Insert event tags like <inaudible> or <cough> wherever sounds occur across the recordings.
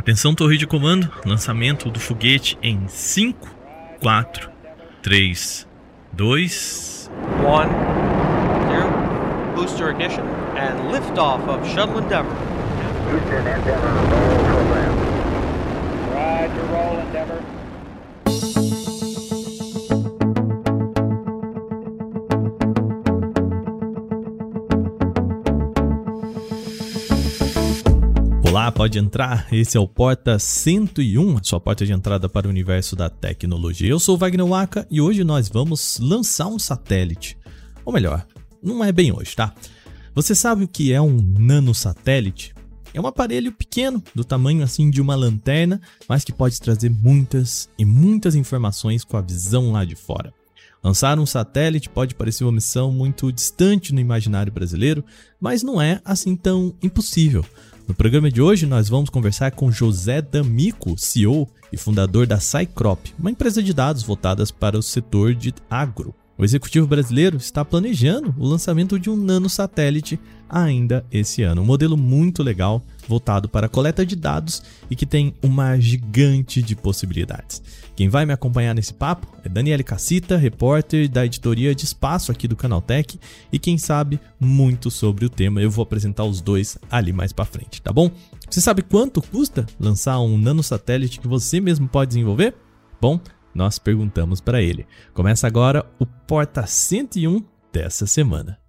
Atenção, torre de comando, lançamento do foguete em 5, 4, 3, 2, 1, 0, booster ignition, and liftoff of Shuttle Endeavour. Houston, Endeavour, Pode entrar. Esse é o Porta 101, sua porta de entrada para o universo da tecnologia. Eu sou Wagner Waka e hoje nós vamos lançar um satélite. Ou melhor, não é bem hoje, tá? Você sabe o que é um nanosatélite? É um aparelho pequeno, do tamanho assim de uma lanterna, mas que pode trazer muitas e muitas informações com a visão lá de fora. Lançar um satélite pode parecer uma missão muito distante no imaginário brasileiro, mas não é assim tão impossível. No programa de hoje, nós vamos conversar com José D'Amico, CEO e fundador da Cycrop, uma empresa de dados voltadas para o setor de agro. O executivo brasileiro está planejando o lançamento de um nanosatélite ainda esse ano. Um modelo muito legal, voltado para a coleta de dados e que tem uma gigante de possibilidades. Quem vai me acompanhar nesse papo é Daniele Cassita, repórter da editoria de espaço aqui do Canaltech e quem sabe muito sobre o tema. Eu vou apresentar os dois ali mais para frente, tá bom? Você sabe quanto custa lançar um nanosatélite que você mesmo pode desenvolver? Bom, nós perguntamos para ele. Começa agora o Porta 101 dessa semana.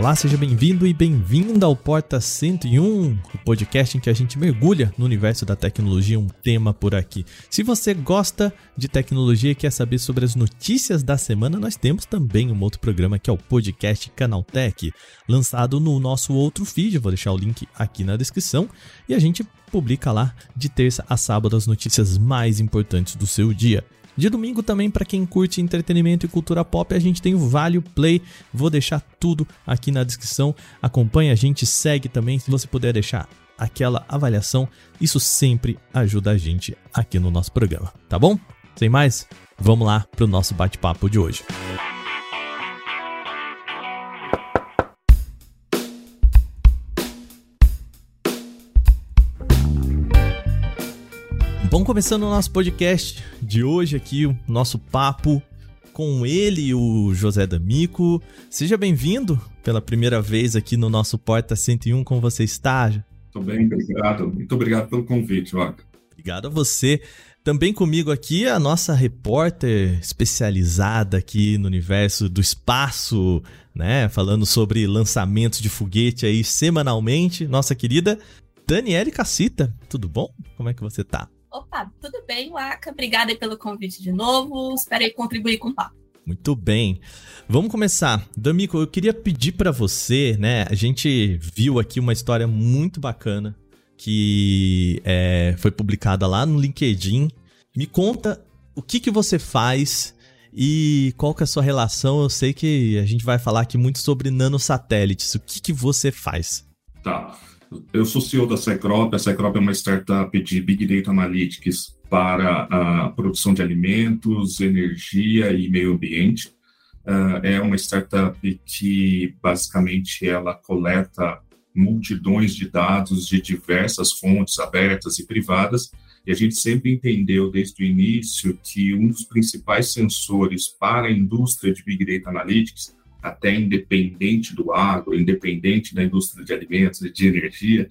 Olá, seja bem-vindo e bem-vinda ao Porta 101, o podcast em que a gente mergulha no universo da tecnologia, um tema por aqui. Se você gosta de tecnologia e quer saber sobre as notícias da semana, nós temos também um outro programa que é o podcast Canaltech, lançado no nosso outro feed, vou deixar o link aqui na descrição, e a gente publica lá de terça a sábado as notícias mais importantes do seu dia. De domingo também, para quem curte entretenimento e cultura pop, a gente tem o Vale Play. Vou deixar tudo aqui na descrição. Acompanhe a gente, segue também. Se você puder deixar aquela avaliação, isso sempre ajuda a gente aqui no nosso programa, tá bom? Sem mais, vamos lá para o nosso bate-papo de hoje. Bom, começando o nosso podcast de hoje aqui, o nosso papo com ele, o José D'Amico. Seja bem-vindo pela primeira vez aqui no nosso Porta 101, como você está? Muito bem, obrigado. Muito obrigado pelo convite, Waka. Obrigado a você. Também comigo aqui a nossa repórter especializada aqui no universo do espaço, né? Falando sobre lançamentos de foguete aí semanalmente, nossa querida Daniele Cassita. Tudo bom? Como é que você tá? Opa, tudo bem, Waka? Obrigada pelo convite de novo. Espero aí contribuir com o papo. Muito bem. Vamos começar. D'Amico, eu queria pedir para você, né? A gente viu aqui uma história muito bacana que é, foi publicada lá no LinkedIn. Me conta o que, que você faz e qual que é a sua relação. Eu sei que a gente vai falar aqui muito sobre nanosatélites. O que, que você faz? Tá. Eu sou CEO da Cycrop. A Cycrop é uma startup de Big Data Analytics para a produção de alimentos, energia e meio ambiente. Uh, é uma startup que basicamente ela coleta multidões de dados de diversas fontes abertas e privadas e a gente sempre entendeu desde o início que um dos principais sensores para a indústria de Big Data Analytics até independente do agro, independente da indústria de alimentos e de energia,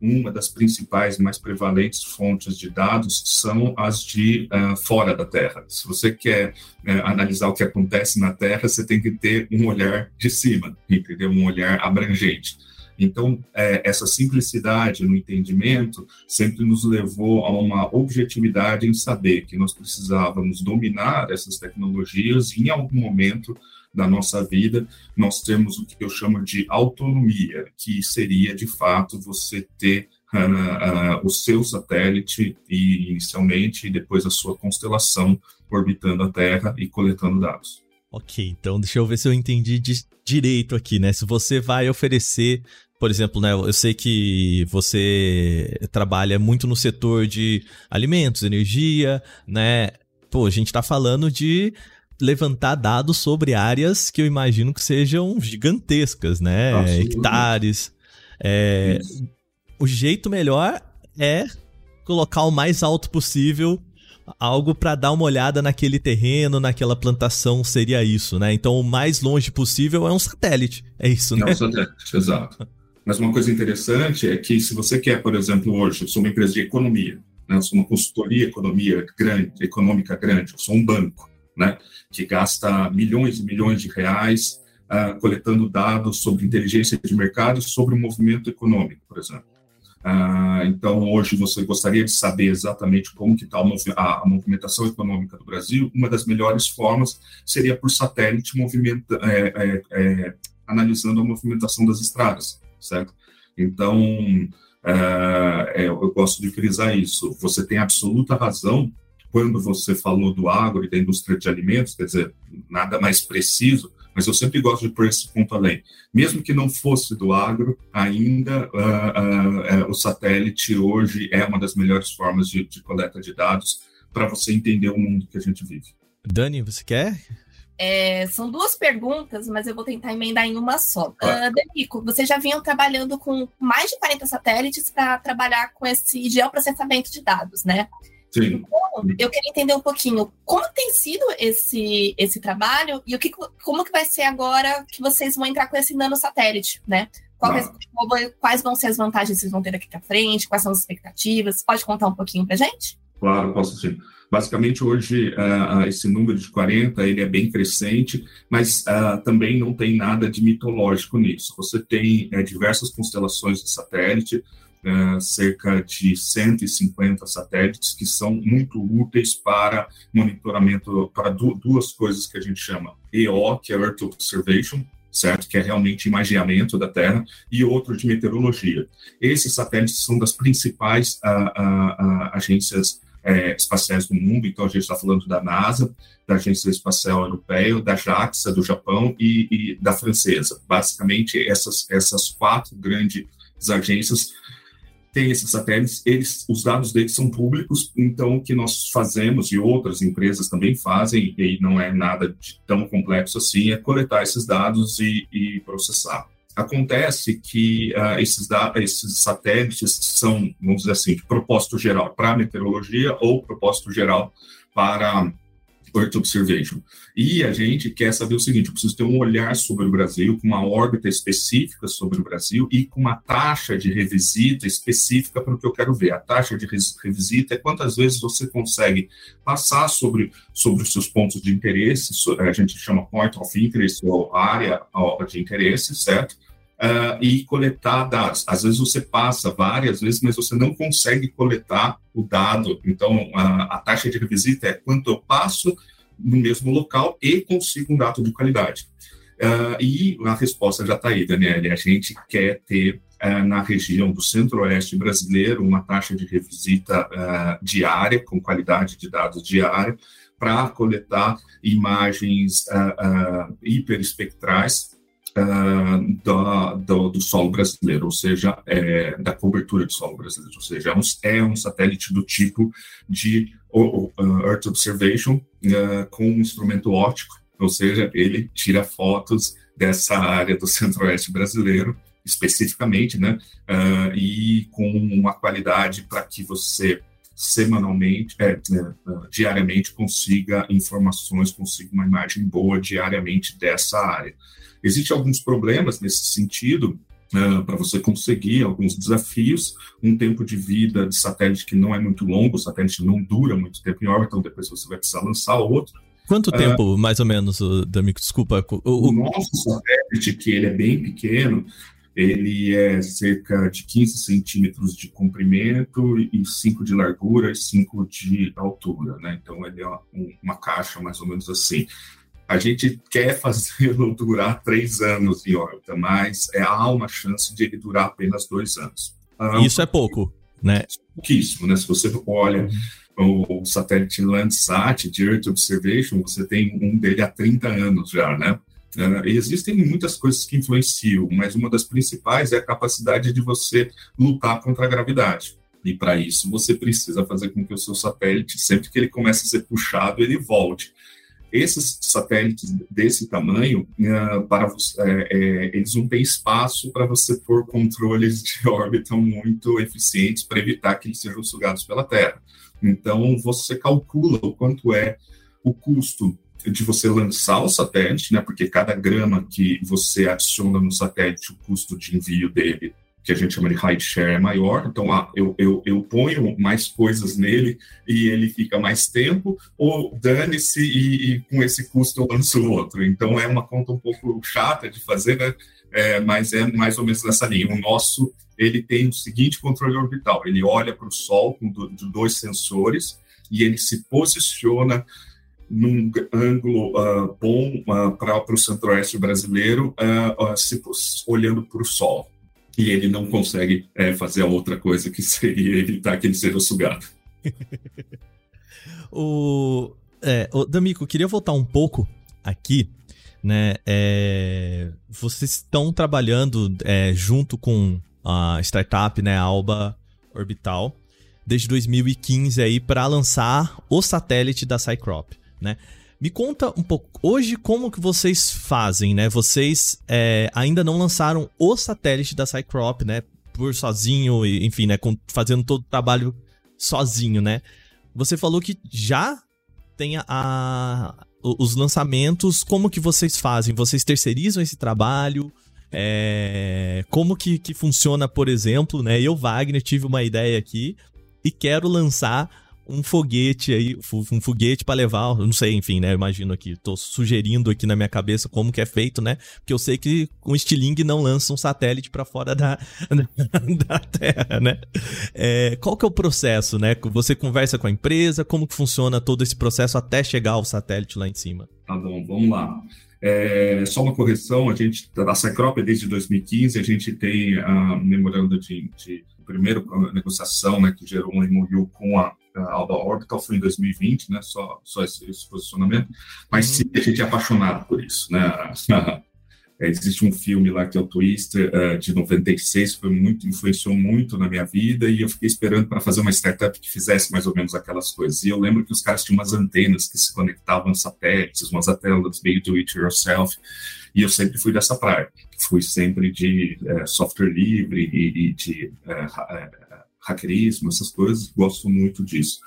uma das principais, mais prevalentes fontes de dados são as de uh, fora da Terra. Se você quer uh, analisar o que acontece na Terra, você tem que ter um olhar de cima, entendeu? Um olhar abrangente. Então, é, essa simplicidade no entendimento sempre nos levou a uma objetividade em saber que nós precisávamos dominar essas tecnologias e, em algum momento, da nossa vida, nós temos o que eu chamo de autonomia, que seria, de fato, você ter uh, uh, o seu satélite e, inicialmente e depois a sua constelação orbitando a Terra e coletando dados. Ok, então deixa eu ver se eu entendi direito aqui, né? Se você vai oferecer, por exemplo, né? Eu sei que você trabalha muito no setor de alimentos, energia, né? Pô, a gente tá falando de levantar dados sobre áreas que eu imagino que sejam gigantescas, né? Absolutamente. Hectares. É, o jeito melhor é colocar o mais alto possível algo para dar uma olhada naquele terreno, naquela plantação, seria isso, né? Então o mais longe possível é um satélite. É isso, Não, né? satélite, exato. Mas uma coisa interessante é que se você quer, por exemplo, hoje, eu sou uma empresa de economia, né? eu sou uma consultoria economia grande, econômica grande, eu sou um banco, né? que gasta milhões e milhões de reais ah, coletando dados sobre inteligência de mercado sobre o movimento econômico, por exemplo. Ah, então, hoje você gostaria de saber exatamente como que está a, a movimentação econômica do Brasil. Uma das melhores formas seria por satélite é, é, é, analisando a movimentação das estradas, certo? Então, é, eu gosto de frisar isso. Você tem absoluta razão quando você falou do agro e da indústria de alimentos, quer dizer, nada mais preciso, mas eu sempre gosto de pôr esse ponto além. Mesmo que não fosse do agro, ainda uh, uh, uh, o satélite hoje é uma das melhores formas de, de coleta de dados para você entender o mundo que a gente vive. Dani, você quer? É, são duas perguntas, mas eu vou tentar emendar em uma só. Uh, Danico, vocês já vinham trabalhando com mais de 40 satélites para trabalhar com esse geoprocessamento de dados, né? Sim. Então, eu queria entender um pouquinho como tem sido esse, esse trabalho e o que, como que vai ser agora que vocês vão entrar com esse nanosatélite, né? Qual vai, quais vão ser as vantagens que vocês vão ter daqui para frente? Quais são as expectativas? Pode contar um pouquinho para gente? Claro, posso sim. Basicamente, hoje, uh, esse número de 40 ele é bem crescente, mas uh, também não tem nada de mitológico nisso. Você tem uh, diversas constelações de satélite, cerca de 150 satélites que são muito úteis para monitoramento, para du duas coisas que a gente chama EO, que é Earth Observation, certo? Que é realmente imageamento da Terra, e outro de meteorologia. Esses satélites são das principais agências é, espaciais do mundo, então a gente está falando da NASA, da Agência Espacial Europeia, da JAXA do Japão e, e da francesa. Basicamente, essas, essas quatro grandes agências têm esses satélites, eles, os dados deles são públicos, então o que nós fazemos, e outras empresas também fazem, e não é nada tão complexo assim, é coletar esses dados e, e processar. Acontece que uh, esses, esses satélites são, vamos dizer assim, de propósito geral para meteorologia ou propósito geral para Earth Observation. E a gente quer saber o seguinte: eu preciso ter um olhar sobre o Brasil, com uma órbita específica sobre o Brasil e com uma taxa de revisita específica para o que eu quero ver. A taxa de revisita é quantas vezes você consegue passar sobre, sobre os seus pontos de interesse, a gente chama point of interest, ou área de interesse, certo? Uh, e coletar dados. Às vezes você passa várias vezes, mas você não consegue coletar o dado. Então, a, a taxa de revisita é quanto eu passo no mesmo local e consigo um dado de qualidade. Uh, e a resposta já está aí, Daniela. A gente quer ter uh, na região do centro-oeste brasileiro uma taxa de revisita diária, com qualidade de dados diária, para coletar imagens hiperespectrais Uh, do, do, solo brasileiro, ou seja, é, da cobertura do solo brasileiro, ou seja, é um, é um satélite do tipo de uh, Earth Observation uh, com um instrumento óptico, ou seja, ele tira fotos dessa área do <laughs> centro-oeste brasileiro, especificamente, né, e com uma qualidade para que você semanalmente, é, é, diariamente consiga informações, consiga uma imagem boa diariamente dessa área. Existem alguns problemas nesse sentido, Uh, para você conseguir alguns desafios, um tempo de vida de satélite que não é muito longo, o satélite não dura muito tempo em órbita, então depois você vai precisar lançar outro. Quanto uh, tempo, mais ou menos, Damico? Desculpa. O, o, nosso satélite, que ele é bem pequeno, ele é cerca de 15 centímetros de comprimento e 5 de largura e 5 de altura, né? Então ele é uma, uma caixa mais ou menos assim. A gente quer fazê-lo <laughs> durar três anos em órbita, mas é, há uma chance de ele durar apenas dois anos. Ah, Isso é pouco, né? Pouquíssimo, né? Se você olha o, o satélite Landsat de Earth Observation, você tem um dele há 30 anos já, né? Uh, existem muitas coisas que influenciam, mas uma das principais é a capacidade de você lutar contra a gravidade. E para isso você precisa fazer com que o seu satélite, sempre que ele comece a ser puxado, ele volte. esses satélites desse tamanho, uh, para você, é, é, eles não têm espaço para você pôr controles de <laughs> órbita muito eficientes para evitar que eles sejam sugados pela Terra. Então, você calcula o quanto é o custo de você lançar o satélite, né? Porque cada grama que você adiciona no satélite, o custo de envio dele que a gente chama de high share é maior, então ah, eu, eu, eu ponho mais coisas nele e ele fica mais tempo, ou dane-se e, e, com esse custo eu lanço outro. Então é uma conta um pouco chata de fazer, né? É, mas é mais ou menos nessa linha. O nosso ele tem o seguinte controle orbital: ele olha para o Sol com do, de dois sensores e ele se posiciona num ângulo uh, bom uh, para o centro-oeste brasileiro, uh, se, olhando para o Sol e ele não consegue é, fazer a outra coisa que <laughs> seria evitar que ele seja sugado. <laughs> o, é, o D'Amico, queria voltar um pouco aqui, né? É, vocês estão trabalhando é, junto com a startup, né, Alba Orbital, desde 2015 aí para lançar o satélite da Cycrop, né? Me conta um pouco, hoje como que vocês fazem, né? Vocês é, ainda não lançaram o satélite da Cycrop, né? Por sozinho, enfim, né? Com, fazendo todo o trabalho sozinho, né? Você falou que já tem a, a, os lançamentos, como que vocês fazem? Vocês terceirizam esse trabalho? É, como que, que funciona, por exemplo, né? Eu, Wagner, tive uma ideia aqui e quero lançar um foguete aí, um foguete para levar, não sei, enfim, né? Imagino aqui, tô sugerindo aqui na minha cabeça como que é feito, né? Porque eu sei que um estilingue não lança um satélite para fora <laughs> da, da Terra, né? É, qual que é o processo, né? Você conversa com a empresa, como que funciona todo esse processo até chegar ao satélite lá em cima? Tá bom, vamos lá. É, só uma correção, a gente, da Cycrop desde 2015, a gente tem a memorando de, de primeiro negociação, né, que gerou um MOU com a a Alba Orbital foi em 2020, né? Só, só esse, esse posicionamento. Mas sim, a gente é apaixonado por isso, né? <laughs> É, existe um filme lá que é o Twister, uh, de 96, que foi muito, influenciou muito na minha vida, e eu fiquei esperando para fazer uma startup que fizesse mais ou menos aquelas coisas. E eu lembro que os caras tinham umas antenas que se conectavam a satélites, umas antenas meio do it yourself, e eu sempre fui dessa praia. Fui sempre de uh, software livre e, e de hackerismo, essas coisas, gosto muito disso.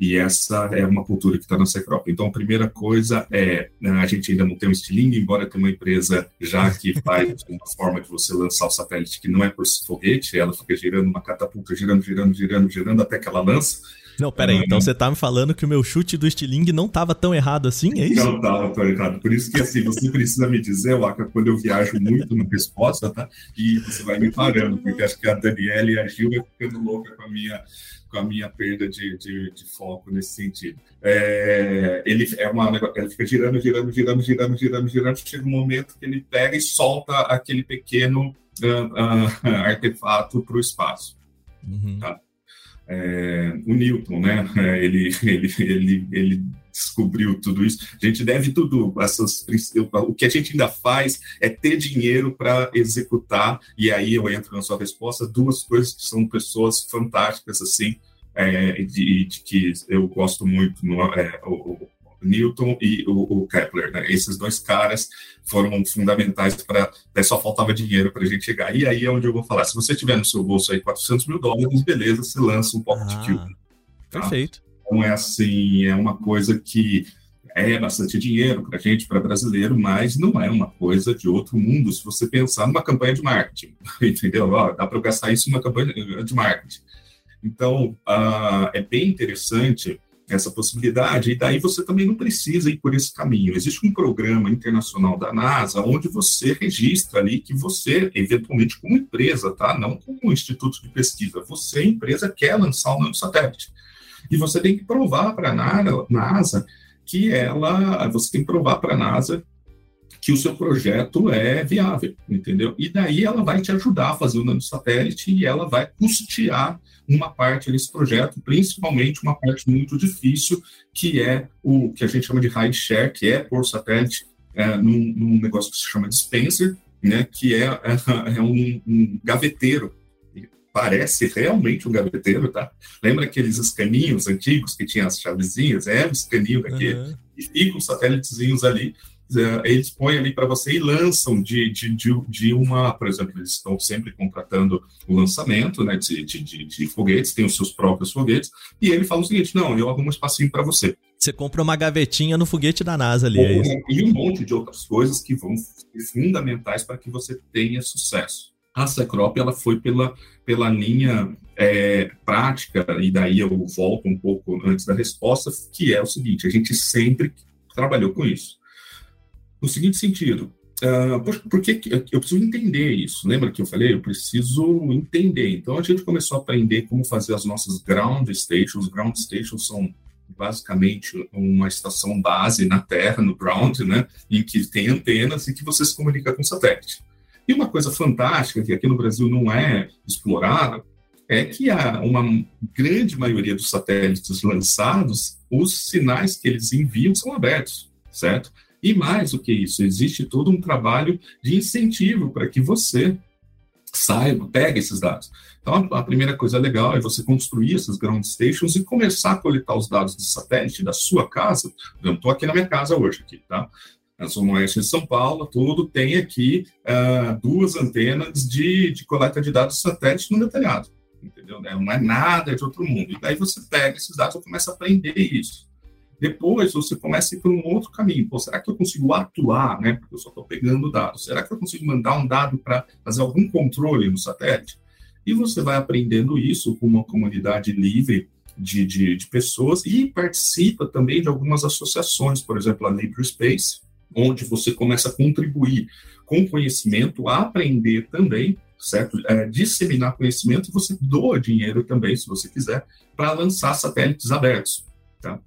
E essa é uma cultura que está na Secrop. Então, a primeira coisa é, né, a gente ainda não tem um estilingue, embora tenha uma empresa já que faz uma forma de você lançar o satélite que não é por foguete, ela fica girando uma catapulta, girando, girando, girando, girando, até que ela lança. Não, peraí, aí. então você tá me falando que o meu chute do estilingue não tava tão errado assim, é isso? Não tava tão errado. Por isso que, assim, você precisa me dizer, Waka, quando eu viajo muito na resposta, tá? E você vai me parando, porque acho que a Daniela e a Gil vai ficando louca com a minha com a minha perda de, de, de foco nesse sentido. É, ele é uma ele fica girando, girando, girando, girando, girando, girando, chega um momento que ele pega e solta aquele pequeno uh, uh, <laughs> artefato para o espaço. Uhum. Tá? É, o Newton, né? É, <laughs> ele, ele, ele, ele descobriu tudo isso. A gente deve tudo, essas, o que a gente ainda faz é ter dinheiro para executar, e aí eu entro na sua resposta, duas coisas que são pessoas fantásticas, assim, é, de, de, que eu gosto muito, no, é, o, Newton e o, o Kepler. Né? Esses dois caras foram fundamentais para. Só faltava dinheiro para a gente chegar. E aí é onde eu vou falar: se você tiver no seu bolso aí 400 mil dólares, beleza, você lança um pocket ah, cube. Tá? Perfeito. Então é assim, é uma coisa que é bastante dinheiro para a gente, para brasileiro, mas não é uma coisa de outro mundo se você pensar numa campanha de marketing, <laughs> entendeu? Ó, dá para gastar isso numa campanha de marketing. Então, uh, é bem interessante essa possibilidade, e daí você também não precisa ir por esse caminho. Existe um programa internacional da NASA onde você registra ali que você, eventualmente, como empresa, tá? Não como instituto de pesquisa, você, empresa, quer lançar um satélite. E você tem que provar para a NASA que ela, você tem que provar para a NASA que o seu projeto é viável, entendeu? E daí ela vai te ajudar a fazer o nanosatélite e ela vai custear uma parte desse projeto, principalmente uma parte muito difícil, que é o que a gente chama de high share, que é por satélite, é, num, num, negócio que se chama dispenser, né, que é, é, <laughs> é um, um, gaveteiro parece realmente um gaveteiro, tá? Lembra aqueles escaninhos antigos que tinham as chavezinhas? É um escaninho daquele. Aham. E ficam os satélites ali. Eh, Eles põem ali para você e lançam de, de, de, de uma, por exemplo, eles estão sempre contratando o lançamento né, de, de, de, de foguetes, tem os seus próprios foguetes, e ele fala o seguinte: não, eu arrumo um espacinho para você. Você compra uma gavetinha no foguete da NASA ali, é isso. E um monte de outras coisas que vão ser fundamentais para que você tenha sucesso. A Secrop ela foi pela, pela linha é, prática, e daí eu volto um pouco antes da resposta, que é o seguinte: a gente sempre trabalhou com isso. No seguinte sentido, ah, por, por que que- eu preciso entender isso? Lembra que eu falei? Eu preciso entender. Então a gente começou a aprender como fazer as nossas ground stations. Ground stations são basicamente uma estação base na Terra, no ground, né, em que tem antenas e que você se comunica com o satélite. E uma coisa fantástica que aqui no Brasil não é explorada é que a, uma grande maioria dos satélites lançados, os sinais que eles enviam são abertos, certo? E mais do que isso, existe todo um trabalho de incentivo para que você saiba, pegue esses dados. Então, a, primeira coisa legal é você construir essas ground stations e começar a coletar os dados de satélite da sua casa. Eu estou aqui na minha casa hoje, aqui, tá? Na Zona Oeste de São Paulo, tudo tem aqui ah, duas antenas de, de coleta de dados satélite no telhado, entendeu? Não é nada de outro mundo. E daí você pega esses dados e começa a aprender isso. Depois você começa a ir por um outro caminho. Pô, será que eu consigo atuar, né? Porque eu só estou pegando dados. Será que eu consigo mandar um dado para fazer algum controle no satélite? E você vai aprendendo isso com uma comunidade livre de, de, de pessoas e participa também de algumas associações, por exemplo, a LibreSpace, onde você começa a contribuir com conhecimento, a aprender também, certo? É, disseminar conhecimento e você doa dinheiro também, se você quiser, para lançar satélites abertos, tá?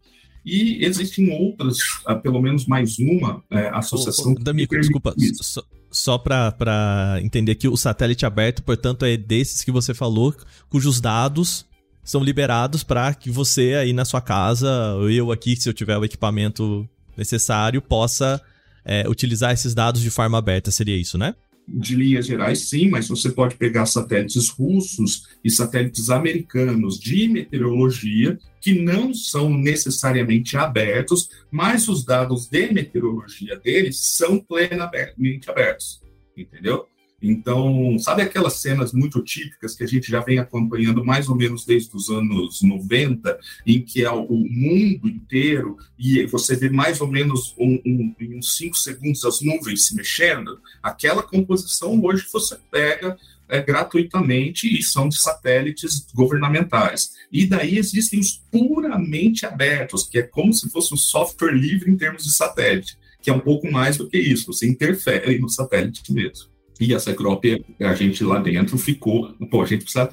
E existem outras, ah, pelo menos mais uma é, associação. Ô, ô, D'Amico, desculpa, só, só para entender que o satélite aberto, portanto, é desses que você falou, cujos dados são liberados para que você aí na sua casa, ou eu aqui, se eu tiver o equipamento necessário, possa é, utilizar esses dados de forma aberta. Seria isso, né? de linhas gerais, sim, mas você pode pegar satélites russos e satélites americanos de meteorologia que não são necessariamente abertos, mas os dados de meteorologia deles são plenamente abertos, entendeu? Então, sabe aquelas cenas muito típicas que a gente já vem acompanhando mais ou menos desde os anos 90, em que é o mundo inteiro e você vê mais ou menos um, um, em uns 5 segundos as nuvens se mexendo? Aquela composição hoje você pega é, gratuitamente e são de satélites governamentais. E daí existem os puramente abertos, que é como se fosse um software livre em termos de satélite, que é um pouco mais do que isso, você interfere no satélite mesmo. E a Secrop, a gente lá dentro ficou, pô, a gente precisa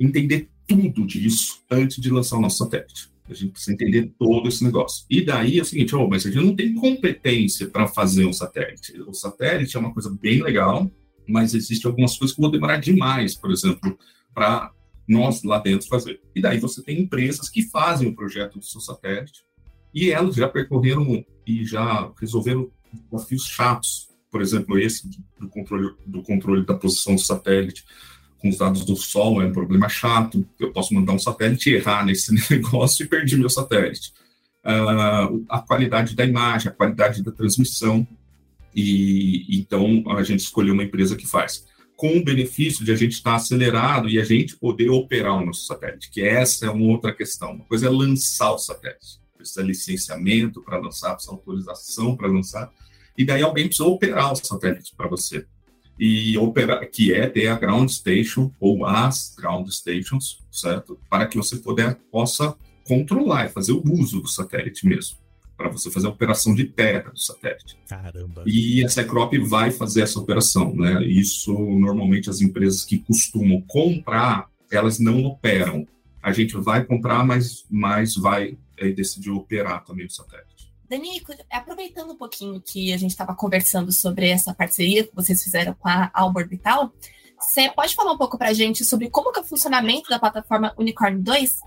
entender tudo disso antes de lançar o nosso satélite. A gente precisa entender todo esse negócio. E daí é o seguinte, oh, mas a gente não tem competência para fazer um satélite. O satélite é uma coisa bem legal, mas existem algumas coisas que vão demorar demais, por exemplo, para nós lá dentro fazer. E daí você tem empresas que fazem o projeto do seu satélite e elas já percorreram e já resolveram desafios chatos por exemplo, esse do controle, do controle da posição do satélite com os dados do Sol é um problema chato. Eu posso mandar um satélite errar nesse <laughs> negócio e perder meu satélite. Uh, a qualidade da imagem, a qualidade da transmissão. E então a gente escolheu uma empresa que faz. Com o benefício de a gente estar acelerado e a gente poder operar o nosso satélite, que essa é uma outra questão. Uma coisa é lançar o satélite. Precisa licenciamento para lançar, precisa autorização para lançar e daí alguém precisa operar o satélite para você. E operar, que é ter a ground station ou as ground stations, certo? Para que você puder, possa controlar e fazer o uso do satélite mesmo, para você fazer a operação de terra do satélite. Caramba. E a Secrop vai fazer essa operação, né? Isso normalmente as empresas que costumam comprar, elas não operam. A gente vai comprar, mas, mas vai é, decidir operar também o satélite. Danico, aproveitando um pouquinho que a gente estava conversando sobre essa parceria que vocês fizeram com a Alba Orbital, você pode falar um pouco para a gente sobre como que é o funcionamento da plataforma Unicorn 2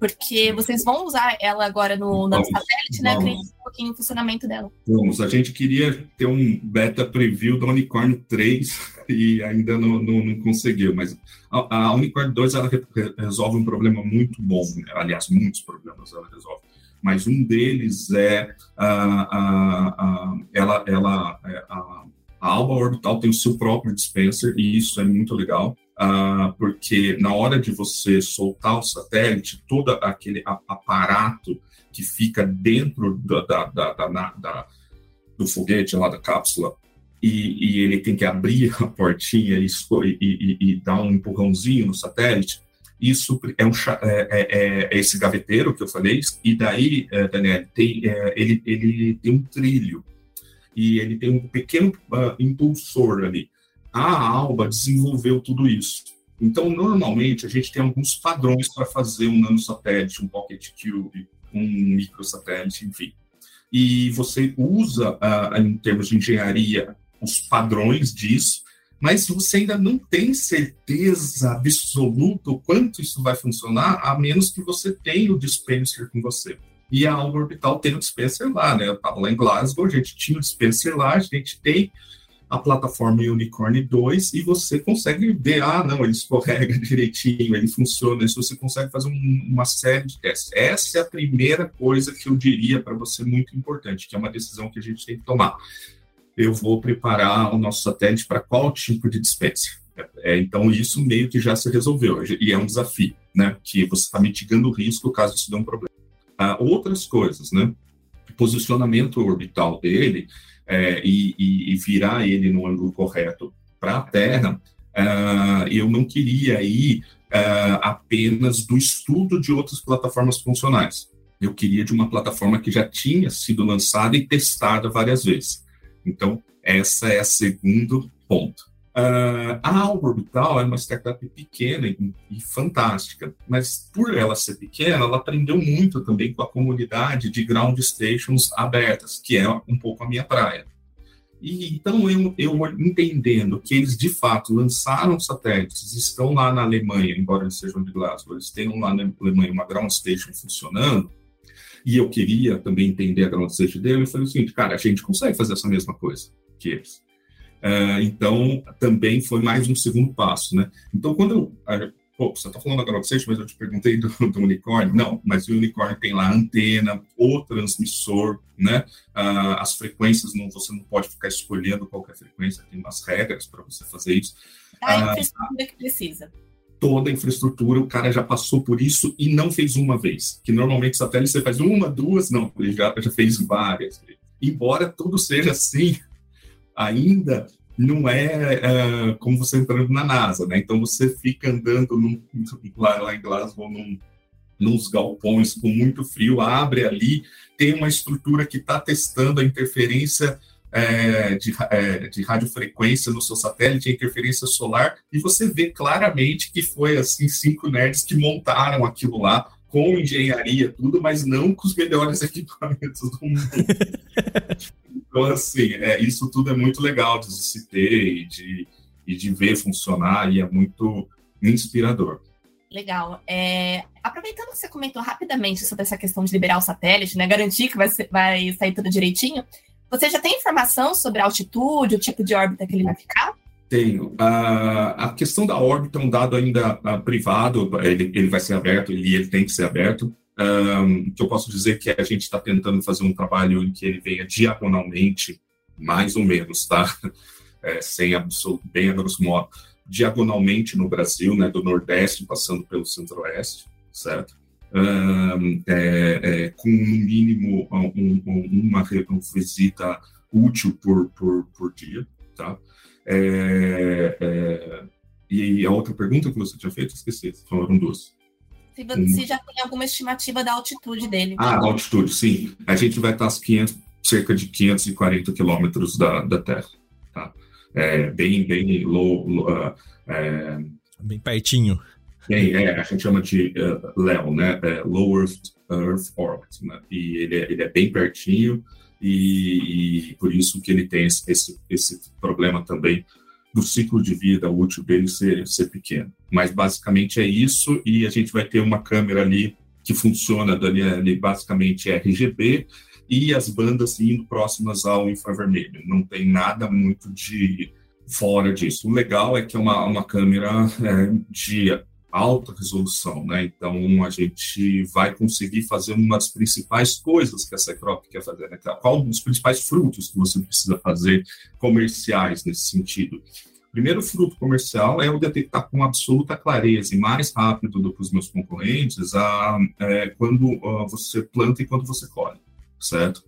Porque vocês vão usar ela agora no, no Vamos, satélite, né? Entender um pouquinho o funcionamento dela. Vamos, a gente queria ter um beta preview da Unicorn 3 <laughs> e ainda não, não, não conseguiu, mas a, a Unicorn 2 ela re- re- resolve um problema muito bom, né? aliás, muitos problemas ela resolve, mas um deles é a, a, a, ela, ela, é, a, a Alba Orbital tem o seu próprio dispenser e isso é muito legal. Ah, porque na hora de você soltar o satélite, todo aquele aparato que fica dentro da, da, da, da- do foguete lá da cápsula e, e ele tem que abrir a portinha e, e- e- dar um empurrãozinho no satélite. Isso é, um, cha- é, é- é esse gaveteiro que eu falei, e daí, é, Daniel, tem, é, ele, ele tem um trilho e ele tem um pequeno ah, impulsor ali. A Alba desenvolveu tudo isso. Então, normalmente, a gente tem alguns padrões para fazer um nanosatélite, um pocket cube, um microsatélite, enfim. E você usa, ah, em termos de engenharia, os padrões disso, mas você ainda não tem certeza absoluta o quanto isso vai funcionar, a menos que você tenha o dispenser com você. E a Alba Orbital tem o dispenser lá, né? Eu estava lá em Glasgow, a gente tinha o dispenser lá, a gente tem a plataforma Unicorn 2 e você consegue ver, ah, não, ele escorrega <laughs> direitinho, ele funciona, isso você consegue fazer um- uma série de testes. Essa é a primeira coisa que eu diria para você muito importante, que é uma decisão que a gente tem que tomar. Eu vou preparar o nosso satélite para qual tipo de dispenser? É, então, isso meio que já se resolveu, e é um desafio, né? Que você está mitigando o risco caso isso dê um problema. Ah, outras coisas, né? Posicionamento orbital dele é, e, e- virar ele no ângulo correto para a Terra, ah, eu não queria ir ah, apenas do estudo de outras plataformas funcionais. Eu queria de uma plataforma que já tinha sido lançada e testada várias vezes. Então, essa é a segundo ponto. Ah, a Alba Orbital é uma startup pequena e, e fantástica, mas por ela ser pequena, ela aprendeu muito também com a comunidade de ground stations abertas, que é um pouco a minha praia. E então eu, eu entendendo que eles de fato lançaram satélites, estão lá na Alemanha, embora eles sejam de Glasgow, eles tenham lá na Alemanha uma ground station funcionando, e eu queria também entender a ground station dele, eu falei o seguinte, cara, a gente consegue fazer essa mesma coisa que eles. Ah, então, também foi mais um segundo passo, né? Então, quando eu... Pô, você está falando da ground station, mas eu te perguntei do, do unicórnio. Não, mas o unicórnio tem lá a antena, o transmissor, né? Ah, as frequências, não, você não pode ficar escolhendo qualquer frequência, tem umas regras para você fazer isso. A Ah, infraestrutura que precisa. toda a infraestrutura, o cara já passou por isso e não fez uma vez. Que normalmente satélite você faz uma, duas, não, ele já, já fez várias. Embora tudo seja assim, ainda não é, ah, como você entrando na NASA, né? Então você fica andando num- lá, lá em Glasgow num, nos galpões com muito frio, abre ali, tem uma estrutura que está testando a interferência é, de, é, de radiofrequência no seu satélite, a interferência solar, e você vê claramente que foi assim cinco nerds que montaram aquilo lá com engenharia, tudo, mas não com os melhores <laughs> equipamentos do mundo. <laughs> então, assim, é, isso tudo é muito legal de se ter e de, e de ver funcionar, e é muito inspirador. Legal. É, aproveitando que você comentou rapidamente sobre essa questão de liberar o satélite, né? Garantir que vai, ser- vai sair tudo direitinho. Você já tem informação sobre a altitude, o tipo de órbita que ele vai ficar? Tenho. Ah, a questão da órbita é um dado ainda ah, privado, ele, ele vai ser aberto, ele, ele tem que ser aberto. O que eu posso dizer que a gente está tentando fazer um trabalho em que ele venha diagonalmente, mais ou menos, tá? <laughs> É, sem absoluto, bem a grosso modo, diagonalmente no Brasil, né, do Nordeste passando pelo Centro-Oeste, certo? Ahm, é, é, com no mínimo um- um- uma visita útil por, por, por dia, tá? É, é, e a outra pergunta que você tinha feito, esqueci, foram duas. Se, vo- Hum. se já tem alguma estimativa da altitude dele. Ah, altitude, sim. A gente vai estar às 500, cerca de 540 quilômetros da, da Terra. Tá? É, bem, bem low, low, ah, é, Bem pertinho. bem, é, a gente chama de uh, LEO, né? É, Low Earth, Earth Orbit, né? E ele é, ele é bem pertinho e, e por isso que ele tem esse, esse, esse problema também do ciclo de vida útil dele ser, ser pequeno. Mas basicamente é isso e a gente vai ter uma câmera ali que funciona, Daniele, basicamente é RGB, e as bandas indo próximas ao infravermelho. Não tem nada muito de fora disso. O legal é que é uma, uma câmera é, de alta resolução, né? Então a gente vai conseguir fazer uma das principais coisas que a Cycrop quer fazer, né? Qual os principais frutos que você precisa fazer comerciais nesse sentido? O primeiro fruto comercial é eu detectar com absoluta clareza e mais rápido do que os meus concorrentes a, é, quando uh, você planta e quando você colhe, certo?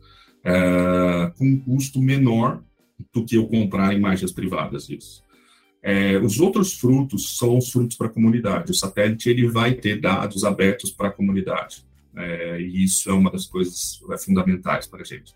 É, com um custo menor do que eu comprar imagens privadas disso. É, os outros frutos são os frutos para a comunidade. O satélite ele vai ter dados abertos para a comunidade. É, e isso é uma das coisas é, fundamentais para a gente.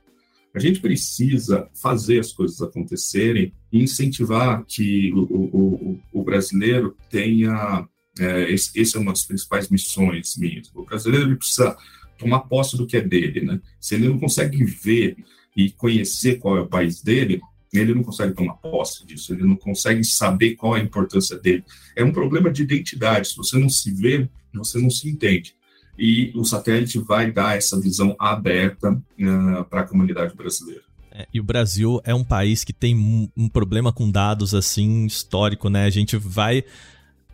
A gente precisa fazer as coisas acontecerem e incentivar que o, o, o brasileiro tenha. É, esse, esse, é uma das principais missões minhas. O brasileiro precisa tomar posse do que é dele. Né? Se ele não consegue ver e conhecer qual é o país dele, ele não consegue tomar posse disso, ele não consegue saber qual é a importância dele. É um problema de identidade. Se você não se vê, você não se entende. E o satélite vai dar essa visão aberta uh, para a comunidade brasileira. É, e o Brasil é um país que tem um, um problema com dados assim histórico, né? A gente vai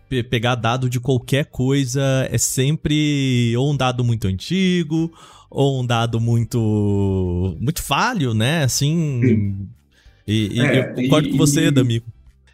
pe pegar dado de qualquer coisa, é sempre ou um dado muito antigo, ou um dado muito muito falho, né? Assim, Sim e, e é, eu concordo e, com você, D'Amico.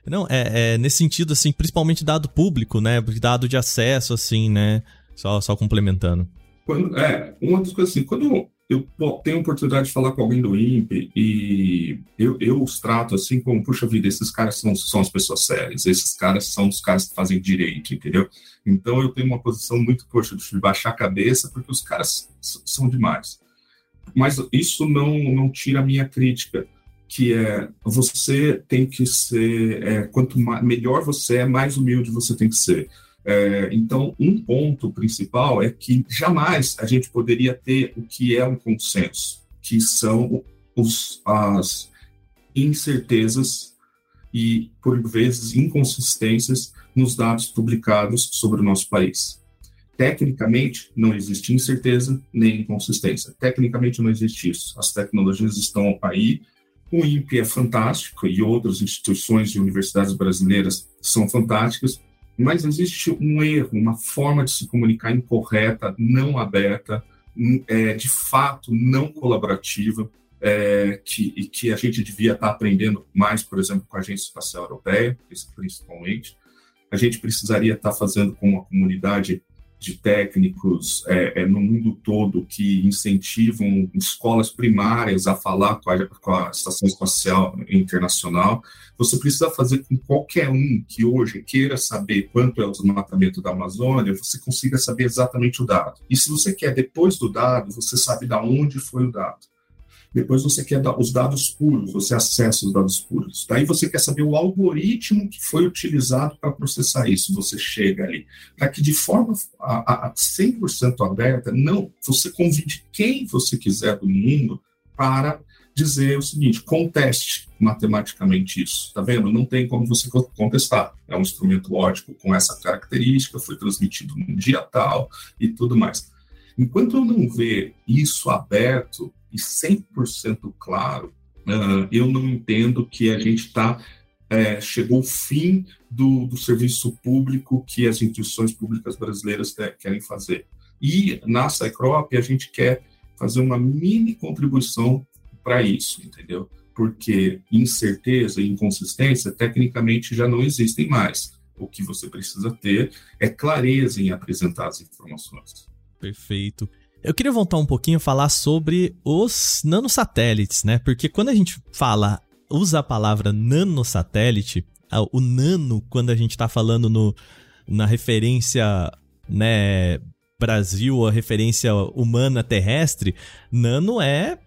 Não, é, é, nesse sentido, assim, principalmente dado público, né? Dado de acesso, assim, né? Só, só complementando. Quando, é, uma das coisas assim, quando eu tenho a oportunidade de falar com alguém do INPE e eu, eu os trato assim como, puxa vida, esses caras são, são as pessoas sérias, esses caras são os caras que fazem direito, entendeu? Então eu tenho uma posição muito, poxa, de baixar a cabeça porque os caras são demais. Mas isso não, não tira a minha crítica que é você tem que ser é, quanto melhor você é, mais humilde você tem que ser. É, então, um ponto principal é que jamais a gente poderia ter o que é um consenso, que são os, as incertezas e, por vezes, inconsistências nos dados publicados sobre o nosso país. Tecnicamente, não existe incerteza nem inconsistência. Tecnicamente, não existe isso. As tecnologias estão aí, o INPE é fantástico e outras instituições e universidades brasileiras são fantásticas, mas existe um erro, uma forma de se comunicar incorreta, não aberta, é, de fato não colaborativa, é, que, e que a gente devia estar aprendendo mais, por exemplo, com a Agência Espacial Europeia, principalmente. A gente precisaria estar fazendo com uma comunidade de técnicos é, é, no mundo todo que incentivam escolas primárias a falar com a, com a, Estação Espacial Internacional. Você precisa fazer com qualquer um que hoje queira saber quanto é o desmatamento da Amazônia, você consiga saber exatamente o dado. E se você quer depois do dado, você sabe de onde foi o dado. Depois você quer os dados puros, você acessa os dados puros. Daí você quer saber o algoritmo que foi utilizado para processar isso. Você chega ali. Para que de forma a, a 100% aberta, não, você convide quem você quiser do mundo para dizer o seguinte: conteste matematicamente isso. Tá vendo? Não tem como você contestar. É um instrumento lógico com essa característica, foi transmitido num dia tal e tudo mais. Enquanto eu não ver isso aberto, e 100% claro, uh, eu não entendo que a gente está é, chegou o fim do, do, serviço público que as instituições públicas brasileiras te, querem fazer. E na Cycrop a gente quer fazer uma mini contribuição para isso, entendeu? Porque incerteza e inconsistência tecnicamente já não existem mais. O que você precisa ter é clareza em apresentar as informações. Perfeito. Eu queria voltar um pouquinho falar sobre os nanosatélites, né? Porque quando a gente fala, usa a palavra nanosatélite, o nano, quando a gente está falando no, na referência, né, Brasil, a referência humana terrestre, nano é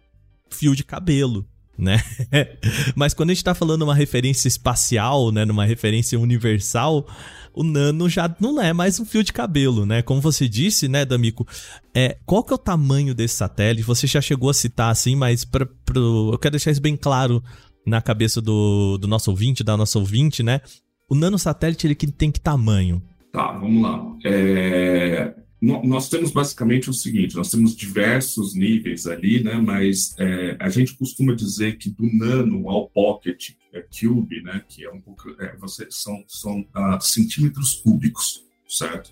fio de cabelo, né? <laughs> Mas quando a gente está falando uma referência espacial, né, numa referência universal, o nano já não é mais um fio de cabelo, né? Como você disse, né, D'Amico, é, qual que é o tamanho desse satélite? Você já chegou a citar assim, mas pra, pro, eu quero deixar isso bem claro na cabeça do, do nosso ouvinte, da nossa ouvinte, né? O nanosatélite, ele tem que tamanho? Tá, vamos lá. É... nós temos basicamente o seguinte: nós temos diversos níveis ali, né? Mas é, a gente costuma dizer que do nano ao pocket é, cube, né? Que é um pouco, é, você, são, são ah, centímetros cúbicos, certo?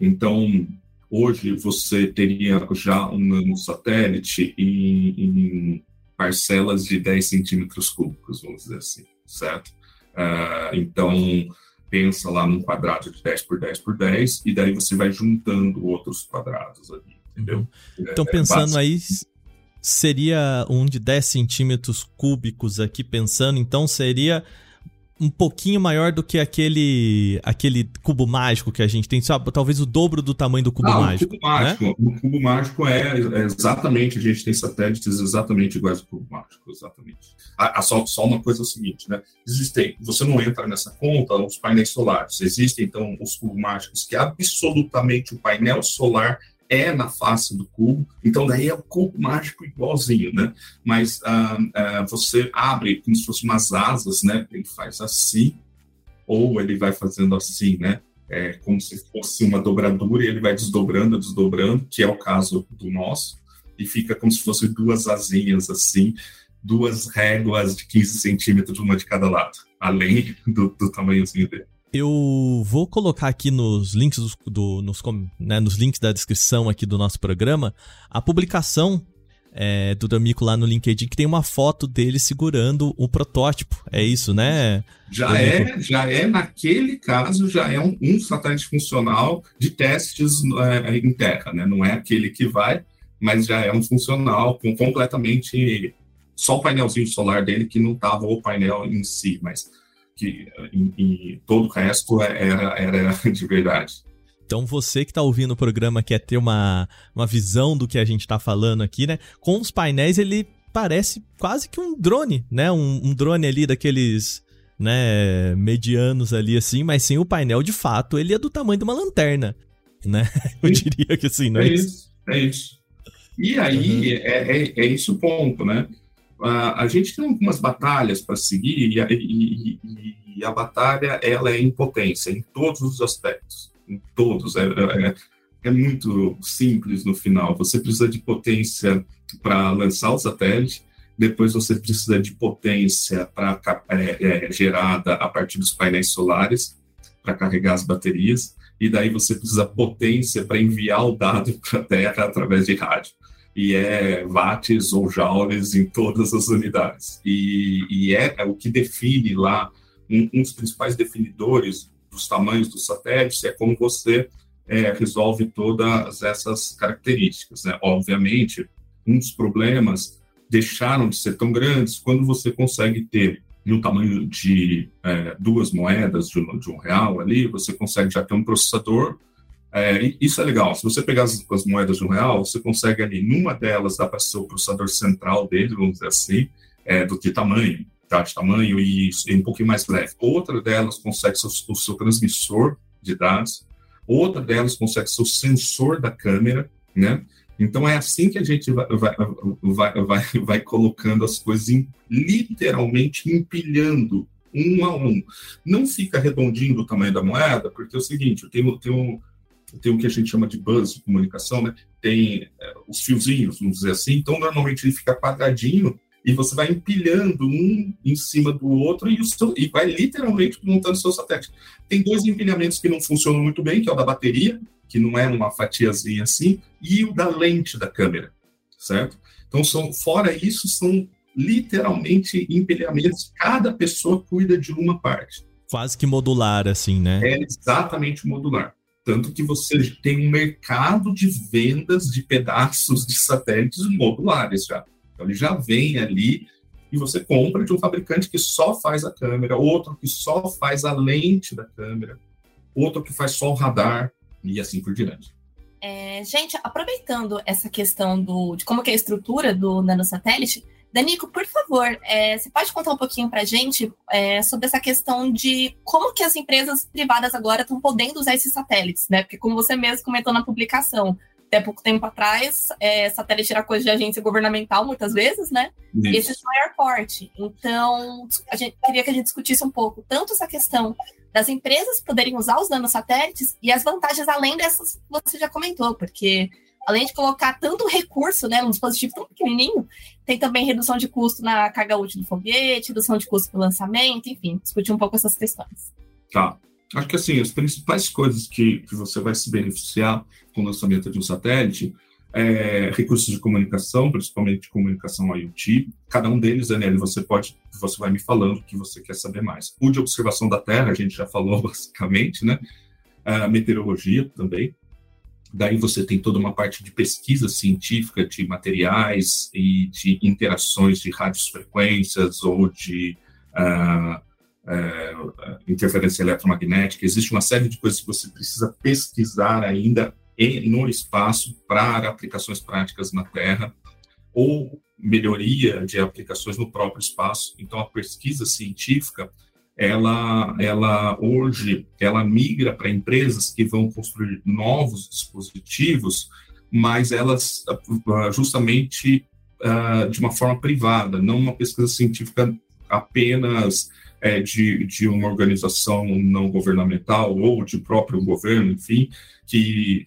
Então, hoje você teria já um nanosatélite em, em parcelas de 10 centímetros cúbicos, vamos dizer assim, certo? Ah, então, pensa lá num quadrado de 10 por 10 por 10, e daí você vai juntando outros quadrados ali, entendeu? Então, É, pensando básico. aí, seria um de 10 centímetros cúbicos aqui, pensando, então seria um pouquinho maior do que aquele aquele cubo mágico que a gente tem, sabe? talvez o dobro do tamanho do cubo Ah, mágico. O cubo mágico, o cubo mágico é, é exatamente, a gente tem satélites exatamente iguais ao cubo mágico, exatamente. Ah, ah, só, só uma coisa é o seguinte, né? Existem, você não entra nessa conta os painéis solares. Existem, então, os cubos mágicos que absolutamente o painel solar é na face do cubo, então daí é o cubo mágico igualzinho, né? Mas ah, ah, você abre como se fosse umas asas, né? Ele faz assim, ou ele vai fazendo assim, né? é, como se fosse uma dobradura e ele vai desdobrando, desdobrando, que é o caso do nosso, e fica como se fosse duas asinhas assim, duas réguas de 15 centímetros, uma de cada lado, além do, do tamanhozinho dele. Eu vou colocar aqui nos links dos- do, nos, né, nos links da descrição aqui do nosso programa a publicação é, do D'Amico lá no LinkedIn que tem uma foto dele segurando o protótipo. É isso, né? Já é, já é naquele caso, já é um, um satélite funcional de testes é, em terra, né? Não é aquele que vai, mas já é um funcional com completamente só o painelzinho solar dele que não estava o painel em si, mas que em, em todo o resto era, era <laughs> de verdade. Então você que tá ouvindo o programa quer ter uma, uma visão do que a gente tá falando aqui, né? Com os painéis ele parece quase que um drone, né? Um, um drone ali daqueles, né, medianos ali assim, mas sem o painel de fato, ele é do tamanho de uma lanterna, né? <laughs> Eu diria que assim, não É é isso? isso, é isso. E aí é, é, é esse o ponto, né? A gente tem algumas batalhas para seguir e a, e- e- a batalha ela é em potência, em todos os aspectos, em todos. É, é- é muito simples no final. Você precisa de potência para lançar o satélite, depois você precisa de potência para é, é, gerada a partir dos painéis solares para carregar as baterias e daí você precisa potência para enviar o dado <laughs> para a Terra através de rádio. E é watts ou joules em todas as unidades. E, e é, é o que define lá, um, um dos principais definidores dos tamanhos dos satélites é como você é, resolve todas essas características. Né? Obviamente, um dos problemas deixaram de ser tão grandes quando você consegue ter no tamanho de é, duas moedas de um, de um real ali, você consegue já ter um processador. É, isso é legal. Se você pegar as, as moedas de um real, você consegue ali, numa delas, dá para ser o processador central dele, vamos dizer assim, é, do que tamanho, tá? De tamanho e, e um pouquinho mais leve. Outra delas consegue ser o, seu transmissor de dados. Outra delas consegue ser o sensor da câmera, né? Então é assim que a gente vai, vai, vai, vai, vai colocando as coisas, em, literalmente empilhando um a um. Não fica redondinho do tamanho da moeda, porque é o seguinte, eu tenho, tenho, tem o que a gente chama de bus de comunicação, né? Tem é, os fiozinhos, vamos dizer assim, então normalmente ele fica quadradinho e você vai empilhando um em cima do outro e, seu, e vai literalmente montando seu satélite. Tem dois empilhamentos que não funcionam muito bem, que é o da bateria, que não é uma fatiazinha assim, e o da lente da câmera, certo? Então, são, fora isso, são literalmente empilhamentos, cada pessoa cuida de uma parte. Quase que modular, assim, né? É exatamente modular. Tanto que você tem um mercado de vendas de pedaços de satélites modulares já. Então, ele já vem ali e você compra de um fabricante que só faz a câmera, outro que só faz a lente da câmera, outro que faz só o radar e assim por diante. É, gente, aproveitando essa questão do, de como que é a estrutura do nanosatélite, Danico, por favor, é, você pode contar um pouquinho para a gente é, sobre essa questão de como que as empresas privadas agora estão podendo usar esses satélites, né? Porque como você mesmo comentou na publicação, até pouco tempo atrás, é, satélite era coisa de agência governamental, muitas vezes, né? Esse só é airport. Então, a gente queria que a gente discutisse um pouco tanto essa questão das empresas poderem usar os nanosatélites e as vantagens além dessas que você já comentou, porque além de colocar tanto recurso, né, num dispositivo tão pequenininho, tem também redução de custo na carga útil do foguete, redução de custo para lançamento, enfim, discutir um pouco essas questões. Tá. Acho que assim, as principais coisas que, que você vai se beneficiar com o lançamento de um satélite é, recursos de comunicação, principalmente comunicação IoT. Cada um deles, Daniel, você pode, você vai me falando o que você quer saber mais. O de observação da Terra, a gente já falou <laughs> basicamente, né? A meteorologia também. Daí você tem toda uma parte de pesquisa científica de materiais e de interações de radiofrequências ou de uh, uh, interferência eletromagnética. Existe uma série de coisas que você precisa pesquisar ainda no espaço para aplicações práticas na Terra ou melhoria de aplicações no próprio espaço. Então, a pesquisa científica, ela, ela hoje, ela migra para empresas que vão construir novos dispositivos, mas elas ah, justamente uh, de uma forma privada, não uma pesquisa científica apenas é, de, de uma organização não governamental ou de próprio governo, enfim, que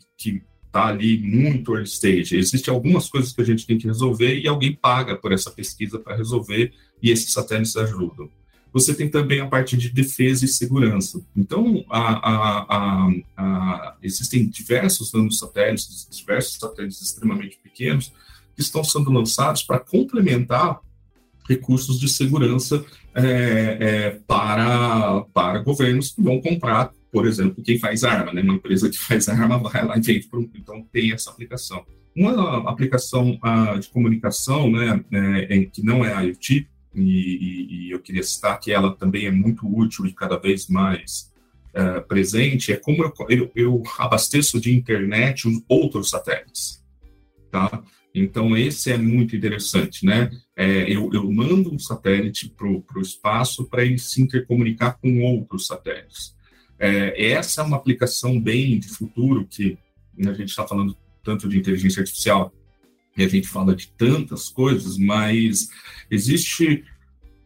está ali muito early stage. Existem algumas coisas que a gente tem que resolver e alguém paga por essa pesquisa para resolver e esses satélites ajudam. Você tem também a parte de defesa e segurança. Então, a, a, a, existem diversos nanosatélites, diversos satélites extremamente pequenos que estão sendo lançados para complementar recursos de segurança é, é, para, para governos que vão comprar por exemplo, quem faz arma, né? Uma empresa que faz arma vai lá e vende, então tem essa aplicação. Uma aplicação uh, de comunicação, né, é, que não é IoT, e, e, eu queria citar que ela também é muito útil e cada vez mais uh, presente, é como eu, eu, eu, abasteço de internet outros satélites, tá? Então, esse é muito interessante, né? É, eu, eu, mando um satélite para o espaço para ele se intercomunicar com outros satélites. É, essa é uma aplicação bem de futuro que a gente está falando tanto de inteligência artificial e a gente fala de tantas coisas, mas existe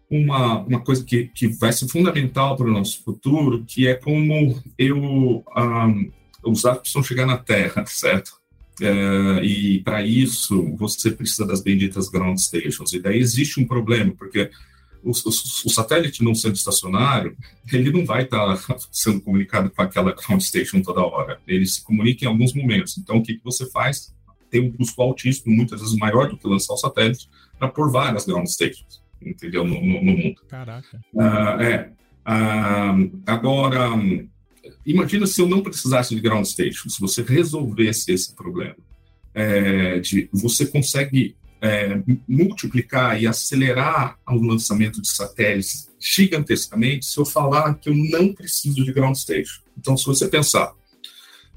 uma, uma coisa que, que vai ser fundamental para o nosso futuro, que é como eu um, os dados precisam chegar na Terra, certo? É, e para isso você precisa das benditas ground stations. E daí existe um problema, porque o, o, o, satélite não sendo estacionário, ele não vai estar tá <laughs> sendo comunicado com aquela ground station toda hora. Ele se comunica em alguns momentos. Então, o que, que você faz? Tem um custo altíssimo, muitas vezes maior do que lançar o satélite, para pôr várias ground stations, entendeu? No, no, no mundo. Caraca. Uh, é. Uh, agora, imagina se eu não precisasse de ground stations, se você resolvesse esse problema. É, de, você consegue é, multiplicar e acelerar o lançamento de satélites gigantescamente se eu falar que eu não preciso de ground station. Então, se você pensar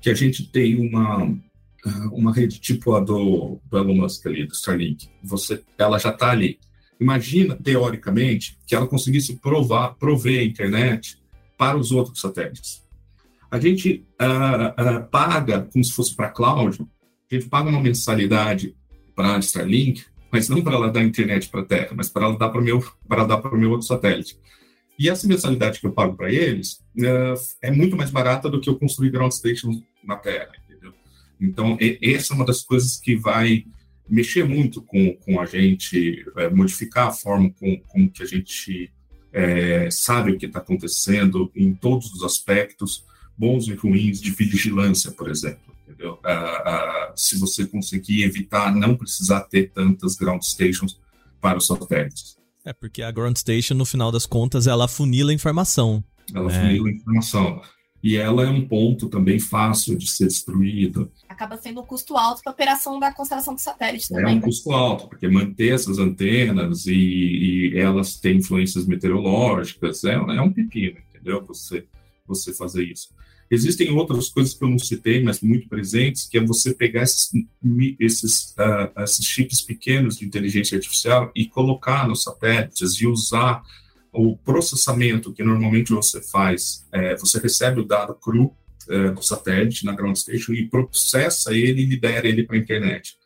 que a gente tem uma uma rede tipo a do, do Elon Musk ali, do Starlink, você, ela já está ali. Imagina, teoricamente, que ela conseguisse provar, prover a internet para os outros satélites. A gente uh, uh, paga, como se fosse para cloud, a gente paga uma mensalidade para a Starlink, mas não para ela dar internet para a Terra, mas para ela dar para o meu, para dar para o meu outro satélite. E essa mensalidade que eu pago para eles é, é, muito mais barata do que eu construir ground stations na Terra? Então, essa é uma das coisas que vai mexer muito com, com a gente, é, modificar a forma com, com que a gente é, sabe o que está acontecendo em todos os aspectos, bons e ruins, de vigilância, por exemplo entendeu? Uh, uh, se você conseguir evitar não precisar ter tantas ground stations para os satélites. É, porque a ground station, no final das contas, ela funila a informação. Ela é. funila a informação. E ela é um ponto também fácil de ser destruído. Acaba sendo um custo alto para a operação da constelação de satélite também. É um custo alto, porque manter essas antenas e, e elas têm influências meteorológicas é, é um pepino, entendeu? Você, você fazer isso. Existem outras coisas que eu não citei, mas muito presentes, que é você pegar esses, esses, uh, esses chips pequenos de inteligência artificial e colocar nos satélites e usar o processamento que normalmente você faz. É, você recebe o dado cru é, do satélite na ground station e processa ele e libera ele para a internet.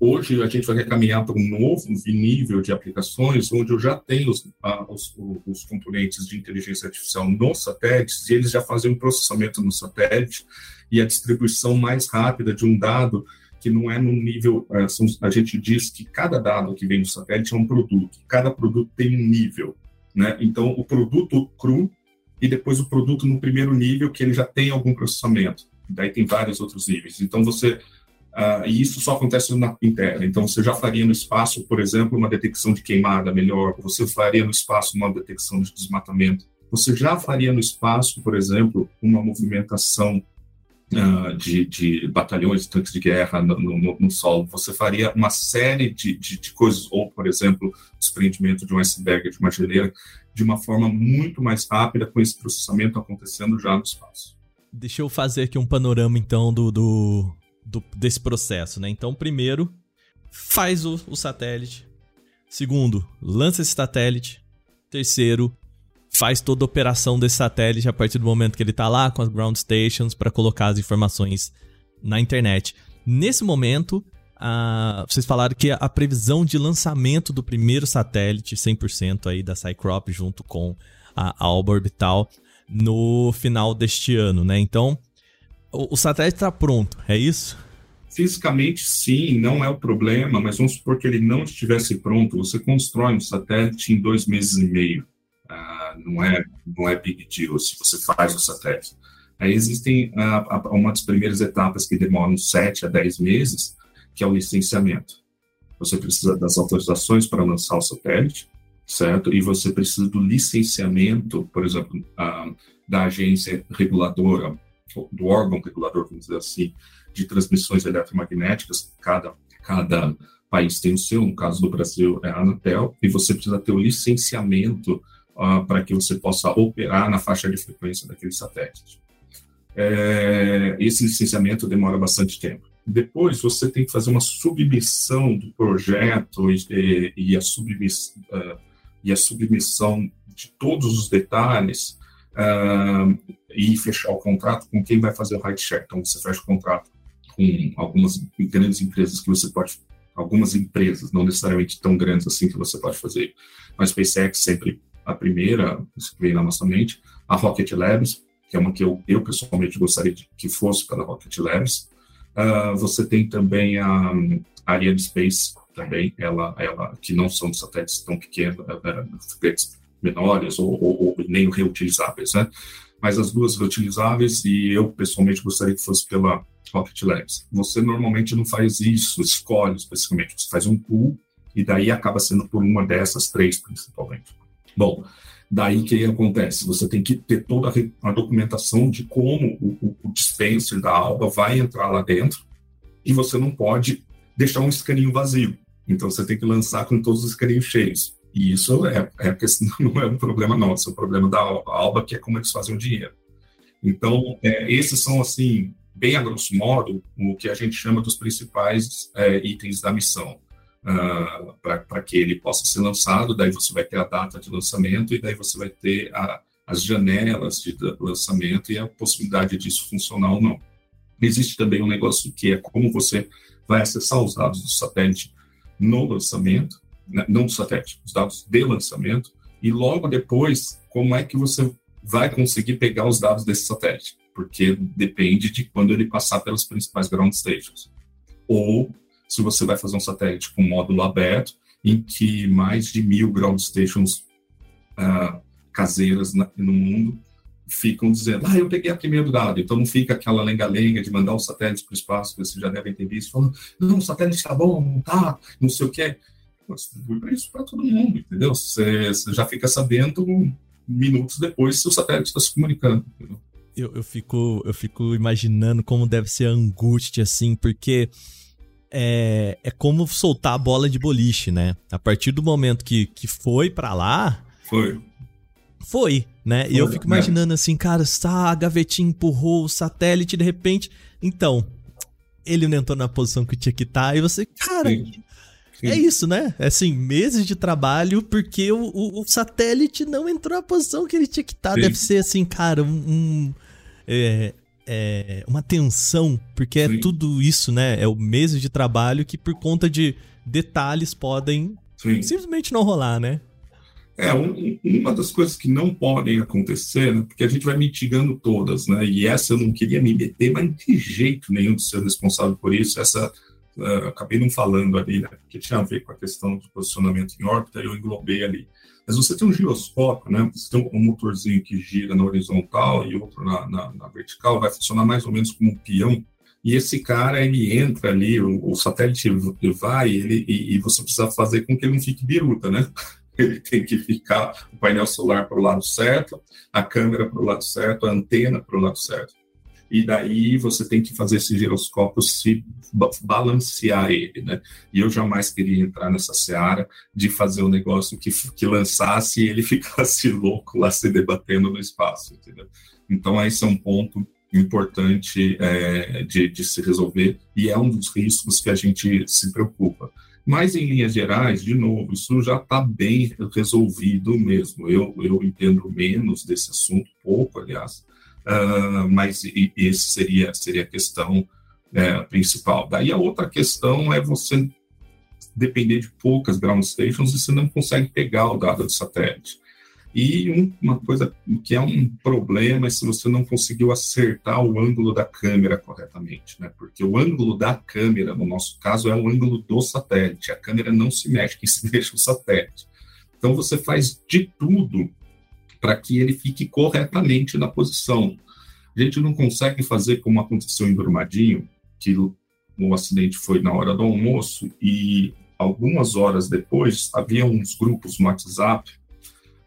Hoje a gente vai caminhar para um novo nível de aplicações, onde eu já tenho os, os, os, componentes de inteligência artificial nos satélites, e eles já fazem o um processamento no satélite e a distribuição mais rápida de um dado que não é no nível. É, a gente diz que cada dado que vem do satélite é um produto, cada produto tem um nível. Né? Então, o produto cru e depois o produto no primeiro nível, que ele já tem algum processamento. Daí tem vários outros níveis. Então, você Uh, e isso só acontece na Terra. Então, você já faria no espaço, por exemplo, uma detecção de queimada melhor, você faria no espaço uma detecção de desmatamento, você já faria no espaço, por exemplo, uma movimentação uh, de, de, batalhões de tanques de guerra no, no, no, solo, você faria uma série de, de, de coisas, ou, por exemplo, desprendimento de um iceberg, de uma geleira, de uma forma muito mais rápida, com esse processamento acontecendo já no espaço. Deixa eu fazer aqui um panorama, então, do, do do, desse processo, né? Então, primeiro, faz o, o satélite. Segundo, lança esse satélite. Terceiro, faz toda a operação desse satélite a partir do momento que ele está lá com as ground stations para colocar as informações na internet. Nesse momento, vocês falaram que a previsão de lançamento do primeiro satélite 100% aí da Cycrop junto com a Alba Orbital no final deste ano, né? Então, o, satélite está pronto, é isso? Fisicamente, sim, não é o problema, mas vamos supor que ele não estivesse pronto. Você constrói um satélite em dois meses e meio. Ah, não, é, não é big deal se você faz o satélite. Aí existem ah, uma das primeiras etapas que demoram sete a dez meses, que é o licenciamento. Você precisa das autorizações para lançar o satélite, certo? E você precisa do licenciamento, por exemplo, ah, da agência reguladora do órgão regulador, vamos dizer assim, de transmissões eletromagnéticas, cada, cada país tem o seu, no caso do Brasil é a Anatel, e você precisa ter o licenciamento uh, para que você possa operar na faixa de frequência daquele satélite. É, esse licenciamento demora bastante tempo. Depois, você tem que fazer uma submissão do projeto e, e, a, submiss, uh, e a submissão de todos os detalhes uh, e fechar o contrato com quem vai fazer o ride share. Então, você fecha o contrato com algumas grandes empresas que você pode, algumas empresas, não necessariamente tão grandes assim que você pode fazer, mas SpaceX sempre a primeira, que veio na nossa mente, a Rocket Labs, que é uma que eu, eu pessoalmente gostaria de que fosse pela Rocket Labs. Uh, você tem também a, a Ariane Space, também, ela, ela, que não são satélites tão pequenos, uh, foguetes menores ou, ou, ou, nem reutilizáveis, né? Mas as duas reutilizáveis e eu pessoalmente gostaria que fosse pela Rocket Labs. Você normalmente não faz isso, escolhe especificamente, você faz um pool e daí acaba sendo por uma dessas três principalmente. Bom, daí que acontece? Você tem que ter toda a, documentação de como o, o dispenser da Alba vai entrar lá dentro e você não pode deixar um escaninho vazio. Então você tem que lançar com todos os escaninhos cheios. E isso é, é porque <laughs> não é um problema nosso, é um problema da Alba, que é como eles fazem o dinheiro. Então, é, esses são, assim, bem a grosso modo, o que a gente chama dos principais é, itens da missão. Uh, ah, para que ele possa ser lançado, daí você vai ter a data de lançamento e daí você vai ter a, as janelas de lançamento e a possibilidade disso funcionar ou não. Existe também um negócio que é como você vai acessar os dados do satélite no lançamento, né, não do satélite, os dados de lançamento, e logo depois, como é que você vai conseguir pegar os dados desse satélite? Porque depende de quando ele passar pelas principais ground stations. Ou se você vai fazer um satélite com módulo aberto, em que mais de mil ground stations uh, caseiras na, no mundo ficam dizendo, ah, eu peguei a primeiro dado, então não fica aquela lenga-lenga de mandar um satélite para o espaço, que vocês já devem ter visto, falando, não, o satélite está bom, não tá, não sei o que distribui isso para todo mundo, entendeu? Você, já fica sabendo minutos depois se o satélite está se comunicando. Eu, eu, fico, eu fico imaginando como deve ser a angústia, assim, porque é, é como soltar a bola de boliche, né? A partir do momento que, que foi para lá. Foi. Foi, né? Foi, e eu fico né? imaginando né? assim, cara, tá, a gavetinha empurrou o satélite, de repente. Então, ele não entrou na posição que tinha que estar, tá, e você, cara, Sim. É isso, né? É assim, meses de trabalho porque o, o, o, satélite não entrou na posição que ele tinha que estar. Deve ser assim, cara, um. um é, é, uma tensão, porque é Sim. tudo isso, né? É o mês de trabalho que por conta de detalhes podem Sim. simplesmente não rolar, né? É, um- uma das coisas que não podem acontecer, né, porque a gente vai mitigando todas, né, e essa eu não queria me meter, mas de jeito nenhum de ser responsável por isso, essa ah, acabei não falando ali, né, porque tinha a ver com a questão do posicionamento em órbita, eu englobei ali. Mas você tem um giroscópio, né, você tem um motorzinho que gira na horizontal e outro na, na- na vertical, vai funcionar mais ou menos como um peão, e esse cara, ele entra ali, o, o satélite vai, ele, e, e você precisa fazer com que ele não fique biruta, né? <laughs> ele tem que ficar o painel solar para o lado certo, a câmera para o lado certo, a antena para o lado certo. E daí você tem que fazer esse giroscópio se ba- balancear ele, né? E eu jamais queria entrar nessa seara de fazer um negócio que, que lançasse e ele <laughs> ficasse louco lá se debatendo no espaço, entendeu? Então esse é um ponto importante é, de, de se resolver e é um dos riscos que a gente se preocupa. Mas, em linhas gerais, de novo, isso já está bem resolvido mesmo. Eu, eu entendo menos desse assunto, pouco, aliás, ah, mas e esse seria, seria a questão é, principal. Daí a outra questão é você depender de poucas ground stations e você não consegue pegar o dado do satélite. E um- uma coisa que é um problema é se você não conseguiu acertar o ângulo da câmera corretamente, né? Porque o ângulo da câmera, no nosso caso, é o ângulo do satélite. A câmera não se mexe, quem se <laughs> mexe é o satélite. Então você faz de tudo para que ele fique corretamente na posição. A gente não consegue fazer como aconteceu em Brumadinho, que o, acidente foi na hora do almoço e algumas horas depois havia uns grupos no WhatsApp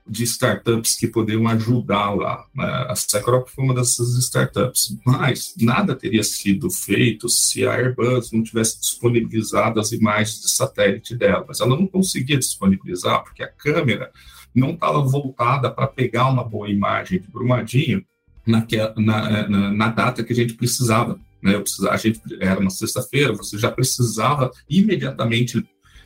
de startups que poderiam ajudar lá. né? A Cycrop foi uma dessas startups, mas nada teria sido feito se a Airbus não tivesse disponibilizado as imagens de satélite dela. Mas ela não conseguia disponibilizar porque a câmera não estava voltada para pegar uma boa imagem de Brumadinho naquela, na, na, na data que a gente precisava. Né? Precisava, a gente era uma sexta-feira, você já precisava imediatamente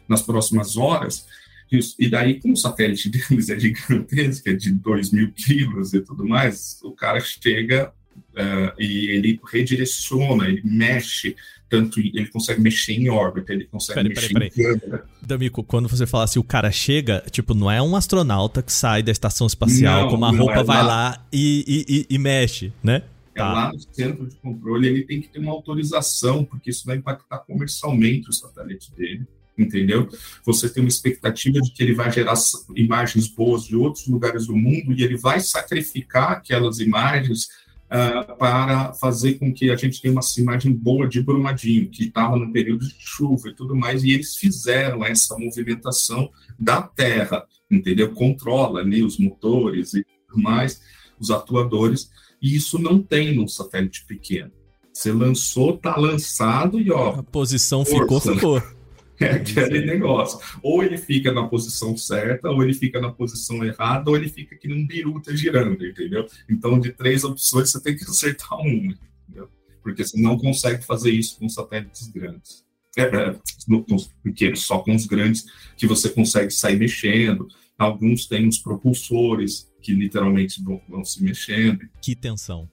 nas próximas horas isso. E daí, como o satélite <laughs> deles é gigantesco, é de 2 mil quilos e tudo mais, o cara chega uh, e ele redireciona, ele mexe, tanto ele consegue mexer em órbita, ele consegue Peraí, mexer peraí, em câmera. D'Amico, quando você fala assim, o cara chega, tipo, não é um astronauta que sai da estação espacial Não, com uma não, roupa, é vai lá. lá e, e- e- mexe, né? É Tá. lá no centro de controle, ele tem que ter uma autorização, porque isso vai impactar comercialmente o satélite dele, entendeu? Você tem uma expectativa de que ele vai gerar imagens boas de outros lugares do mundo e ele vai sacrificar aquelas imagens ah, para fazer com que a gente tenha uma imagem boa de Brumadinho, que estava no período de chuva e tudo mais, e eles fizeram essa movimentação da Terra, entendeu? Controla ali os motores e tudo mais, os atuadores, e isso não tem num satélite pequeno. Você lançou, tá lançado e ó, A posição ficou, Força. ficou. <laughs> é aquele negócio. Ou ele fica na posição certa, ou ele fica na posição errada, ou ele fica que nem um biruta girando, entendeu? Então, de três opções, você tem que <laughs> acertar uma, entendeu? Porque você não consegue fazer isso com satélites grandes. É, é, com os pequenos, só com os grandes que você consegue sair mexendo. Alguns têm os propulsores que literalmente vão, vão se mexendo. Que tensão.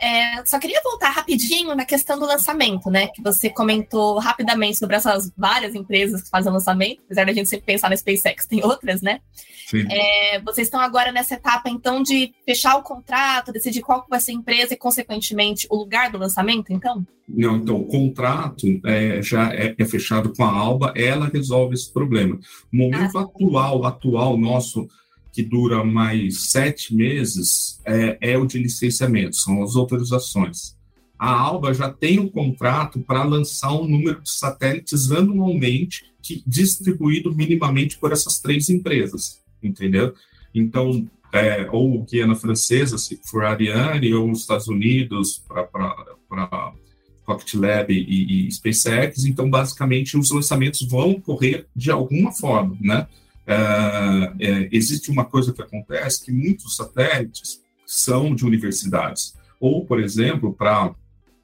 É, só queria voltar rapidinho na questão do lançamento, né? Que você comentou rapidamente sobre essas várias empresas que fazem lançamento, apesar da gente sempre pensar na SpaceX, tem outras, né? Sim. É, vocês estão agora nessa etapa, então, de fechar o contrato, decidir qual vai ser a empresa e, consequentemente, o lugar do lançamento, então? Não, então, o contrato é, já é, é fechado com a Alba, ela resolve esse problema. O momento Ah. atual, atual nosso, que dura mais sete meses, é, é o de licenciamento, são as autorizações. A Alba já tem um contrato para lançar um número de satélites anualmente, que, distribuído minimamente por essas três empresas, entendeu? Então, é, ou Guiana Francesa, se for Ariane, ou os Estados Unidos para Rocket Lab e, e SpaceX, então basicamente os lançamentos vão ocorrer de alguma forma, né? É, é, existe uma coisa que acontece que muitos satélites são de universidades, ou por exemplo para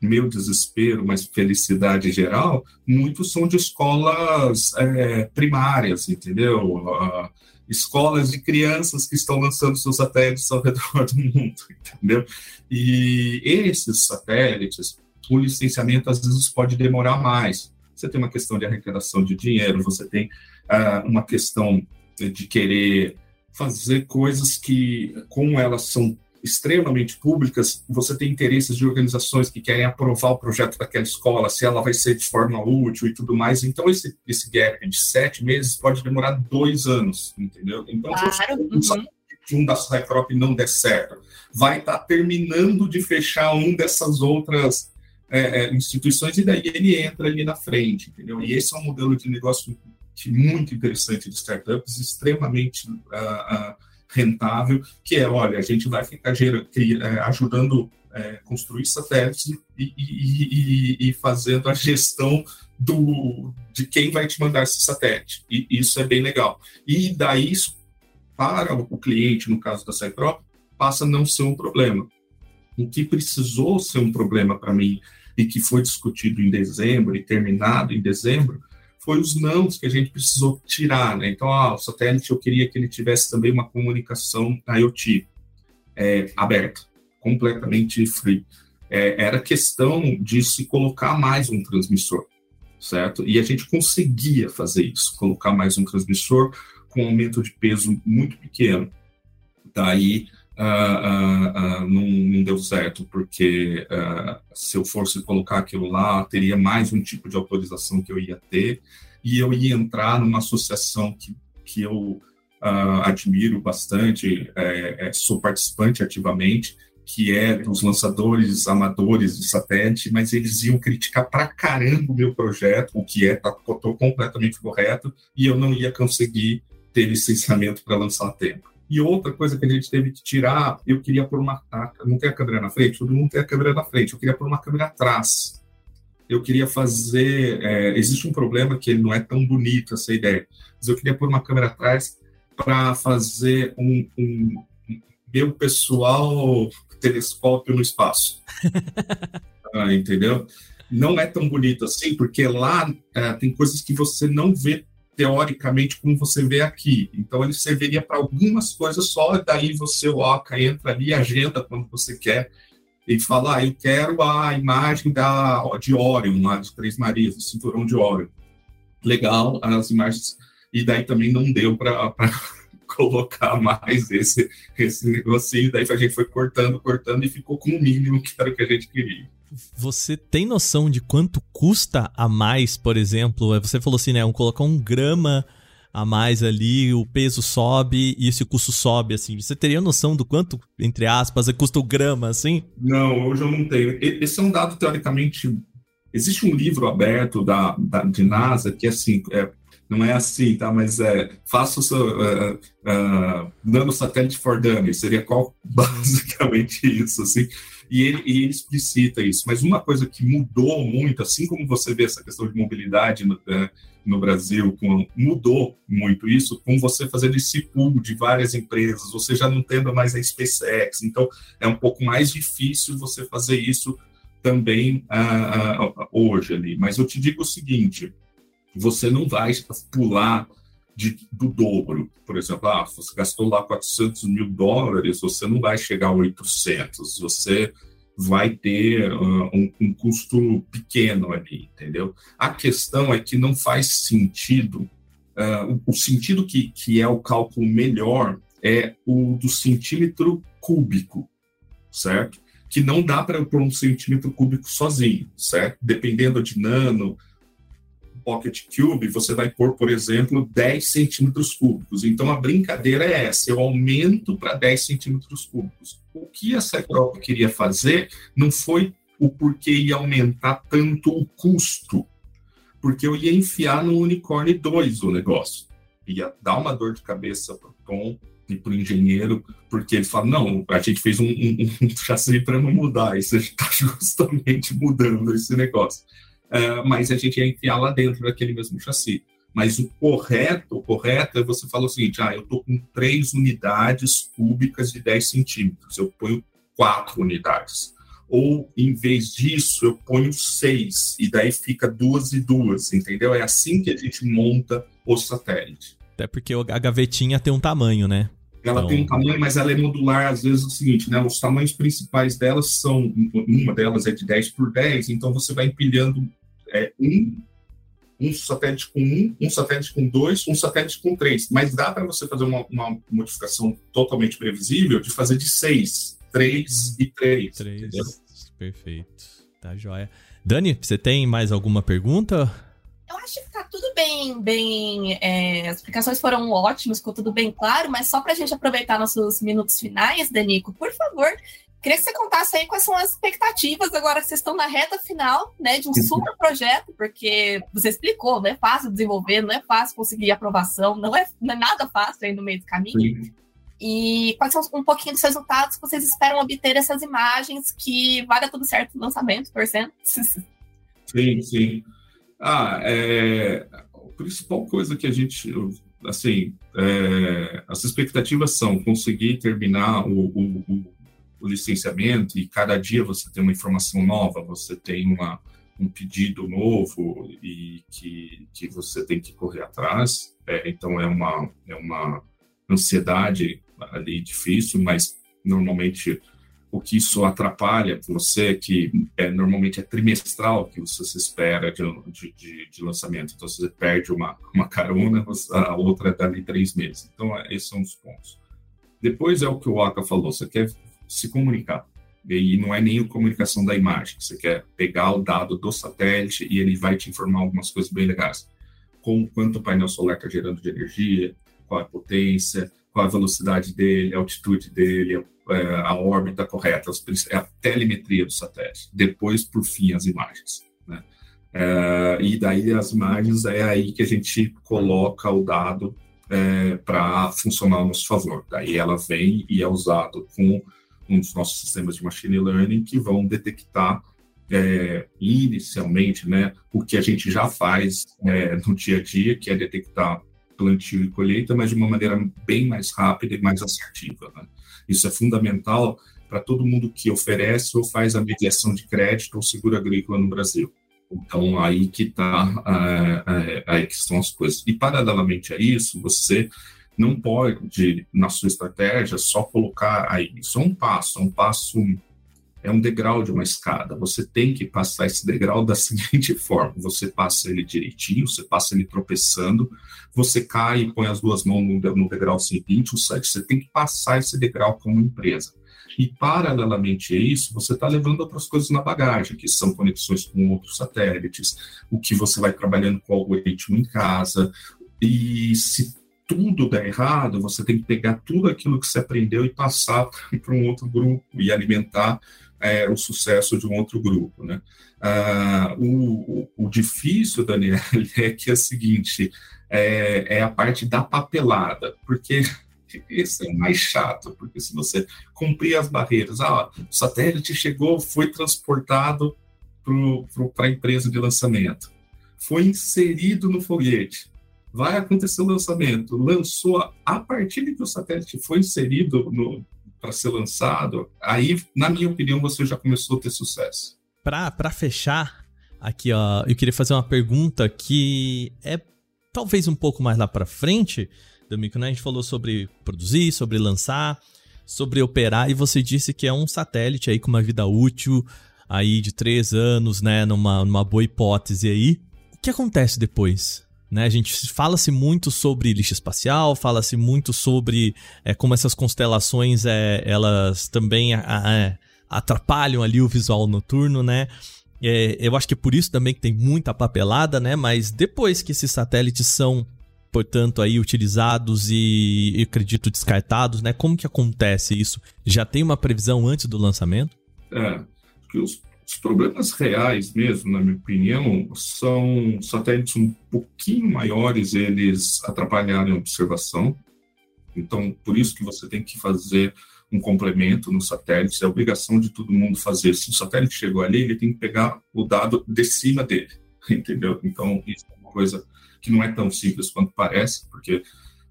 meu desespero, mas felicidade geral, muitos são de escolas é, primárias, entendeu? Uh, escolas de crianças que estão lançando seus satélites ao redor do mundo, <laughs> entendeu? E esses satélites, o licenciamento às vezes pode demorar mais. Você tem uma questão de arrecadação de dinheiro, você tem uh, uma questão de querer fazer coisas que, como elas são extremamente públicas, você tem interesses de organizações que querem aprovar o projeto daquela escola, se ela vai ser de forma útil e tudo mais. Então, esse, esse gap de sete meses pode demorar dois anos, entendeu? Então, claro. se uhum. um da Cycrop não der certo, vai estar tá terminando de fechar um dessas outras é, é, instituições e daí ele entra ali na frente, entendeu? E esse é um modelo de negócio muito interessante de startups, extremamente uh, uh, rentável, que é, olha, a gente vai ficar é, ajudando é, construir satélites e, e, e, e, fazendo a gestão do, de quem vai te mandar esse satélite. E isso é bem legal. E daí, isso, para o cliente, no caso da Cyprop, passa a não ser um problema. O que precisou ser um problema para mim e que foi discutido em dezembro e terminado em dezembro foi os nãos que a gente precisou tirar, né? Então, ah, o satélite eu queria que ele tivesse também uma comunicação IoT é, aberta, completamente free. É, era questão de se colocar mais um transmissor, certo? E a gente conseguia fazer isso, colocar mais um transmissor com um aumento de peso muito pequeno. Daí uh, uh, não, não, deu certo, porque se eu fosse colocar aquilo lá, teria mais um tipo de autorização que eu ia ter, e eu ia entrar numa associação que, que eu admiro bastante, é, é, sou participante ativamente, que é dos lançadores amadores de satélite, mas eles iam criticar pra caramba o meu projeto, o que é, tá, completamente correto, e eu não ia conseguir ter licenciamento para lançar a tempo. E outra coisa que a gente teve que tirar, eu queria pôr uma. Não tem a câmera na frente? Todo mundo tem a câmera na frente. Eu queria pôr uma câmera atrás. Eu queria fazer. É, existe um problema que não é tão bonito essa ideia, mas eu queria pôr uma câmera atrás para fazer um, um, meu pessoal telescópio no espaço. <laughs> ah, entendeu? Não é tão bonito assim, porque lá é, tem coisas que você não vê teoricamente como você vê aqui. Então ele serviria para algumas coisas só, daí você coloca, entra ali, agenda quando você quer e fala, ah, eu quero a imagem da, de Orion, lá de Três Marias, do cinturão de Orion. Legal, as imagens. E daí também não deu para <laughs> colocar mais esse, esse negocinho, daí a gente foi cortando, cortando e ficou com o mínimo que era o que a gente queria. Você tem noção de quanto custa a mais, por exemplo? Você falou assim, né? Um, colocar um grama a mais ali, o peso sobe e esse custo sobe, assim. Você teria noção do quanto, entre aspas, custa o grama, assim? Não, hoje eu não tenho. Esse é um dado teoricamente. Existe um livro aberto da, da de NASA que, assim, é, não é assim, tá? Mas é, faça o seu uh, uh, for dummies, seria qual <laughs> basicamente isso, assim e ele, e ele explicita isso. Mas uma coisa que mudou muito, assim como você vê essa questão de mobilidade no, é, no Brasil, com, mudou muito isso com você fazendo esse pool de várias empresas, você já não tendo mais a SpaceX, então é um pouco mais difícil você fazer isso também uh, uh, hoje ali. Mas eu te digo o seguinte, você não vai pular de, do dobro. Por exemplo, ah, você gastou lá 400 mil dólares, você não vai chegar a 800, você vai ter uh, um, um, custo pequeno ali, entendeu? A questão é que não faz sentido, uh, o, sentido que, que é o cálculo melhor é o do centímetro cúbico, certo? Que não dá para um centímetro cúbico sozinho, certo? Dependendo de nano, Pocket Cube, você vai pôr, por exemplo, 10 centímetros cúbicos. Então, a brincadeira é essa, eu aumento para 10 centímetros cúbicos. O que a Secrop queria fazer não foi o porquê ia aumentar tanto o custo, porque eu ia enfiar no Unicorn 2 o negócio. Ia dar uma dor de cabeça para o Tom e para o engenheiro, porque ele fala, não, a gente fez um, um, um <laughs> chassi para não mudar, isso está <laughs> justamente mudando esse negócio uh, mas a gente ia enfiar lá dentro daquele mesmo chassi. Mas o correto, o correto é você falar o seguinte: ah, eu estou com três unidades cúbicas de 10 centímetros, eu ponho quatro unidades. ou em vez disso eu ponho seis, e daí fica duas e duas, entendeu? É assim que a gente monta o satélite. Até porque a gavetinha tem um tamanho, né? Ela Então- tem um tamanho, mas ela é modular, às vezes é o seguinte, né? Os tamanhos principais delas são, uma delas é de 10 por 10, então você vai empilhando é, um, um satélite com um, um satélite com dois, um satélite com três. Mas dá para você fazer uma, uma modificação totalmente previsível de fazer de seis, três e três. Três. entendeu? Perfeito. Tá joia. Dani, você tem mais alguma pergunta? Eu acho que tá tudo bem, bem. é, as explicações foram ótimas, ficou tudo bem claro, mas só pra gente aproveitar nossos minutos finais, Danico, por favor, queria que você contasse aí quais são as expectativas agora que vocês estão na reta final, né, de um super projeto, porque você explicou, não é fácil desenvolver, não é fácil conseguir aprovação, não é, não é nada fácil aí no meio do caminho. Sim. E quais são um pouquinho dos resultados que vocês esperam obter dessas imagens que vai dar tudo certo no lançamento, torcendo? Sim, sim. Ah, é, a principal coisa que a gente, assim, é, as expectativas são conseguir terminar o, o, o- licenciamento e cada dia você tem uma informação nova, você tem uma, um pedido novo e que, que você tem que correr atrás. É, então é uma, é uma ansiedade ali difícil, mas normalmente o que isso atrapalha você que é, normalmente é trimestral que você se espera de, de, de- lançamento. Então, você perde uma, uma carona, a outra é dali três meses. Então, é, esses são os pontos. Depois é o que o Aka falou, você quer se comunicar. E não é nem a comunicação da imagem, você quer pegar o dado do satélite e ele vai te informar algumas coisas bem legais. Como quanto o painel solar está gerando de energia, qual a potência, qual a velocidade dele, a altitude dele, é, a órbita correta, é a telemetria do satélite. Depois, por fim, as imagens. Né? É, e daí as imagens é aí que a gente coloca o dado para funcionar ao nosso favor. Daí ela vem e é usado com um dos nossos sistemas de machine learning que vão detectar é, inicialmente né, o que a gente já faz é, no dia a dia, que é detectar plantio e colheita, mas de uma maneira bem mais rápida e mais assertiva. Né? Isso é fundamental para todo mundo que oferece ou faz a mediação de crédito ou seguro agrícola no Brasil. Então, aí que está, aí que estão as coisas. E, paralelamente a isso, você não pode, na sua estratégia, só colocar aí. Isso é um passo, é um passo, é um degrau de uma escada. Você tem que passar esse degrau da <laughs> seguinte forma: você passa ele direitinho, você passa ele tropeçando, você cai e põe as duas mãos no, degrau seguinte, o site, você tem que passar esse degrau como empresa. E, paralelamente a isso, você está levando outras coisas na bagagem, que são conexões com outros satélites, o que você vai trabalhando com o algoritmo em casa. E se tudo der errado, você tem que pegar tudo aquilo que você aprendeu e passar <laughs> para um outro grupo e alimentar é, o sucesso de um outro grupo. Né? Ah, o, o, difícil, Daniel, <laughs> é que é o seguinte: é, é a parte da papelada, porque <laughs> esse é o mais chato, porque se você cumprir as barreiras, ah, o satélite chegou, foi transportado para a empresa de lançamento, foi inserido no foguete, vai acontecer o lançamento, lançou, a partir de que o satélite foi inserido para ser lançado, aí, na minha opinião, você já começou a ter sucesso. Para fechar, aqui, ó, eu queria fazer uma pergunta que é talvez um pouco mais lá para frente, D'Amico, né? A gente falou sobre produzir, sobre lançar, sobre operar, e você disse que é um satélite aí com uma vida útil aí de três anos, né? Numa, numa boa hipótese aí. O que acontece depois? Né? A gente fala-se muito sobre lixo espacial, fala-se muito sobre é, como essas constelações é, elas também a, a, atrapalham ali o visual noturno, né? É, eu acho que é por isso também que tem muita papelada, né? Mas depois que esses satélites são portanto, aí utilizados e, acredito, descartados, né? Como que acontece isso? Já tem uma previsão antes do lançamento? É, que os, os, problemas reais mesmo, na minha opinião, são satélites um pouquinho maiores, eles atrapalharem a observação. Então, por isso que você tem que fazer um complemento no satélite, é obrigação de todo mundo fazer. Se o satélite chegou ali, ele tem que pegar o dado de cima dele, <laughs> entendeu? Então, isso é uma coisa que não é tão simples quanto parece, porque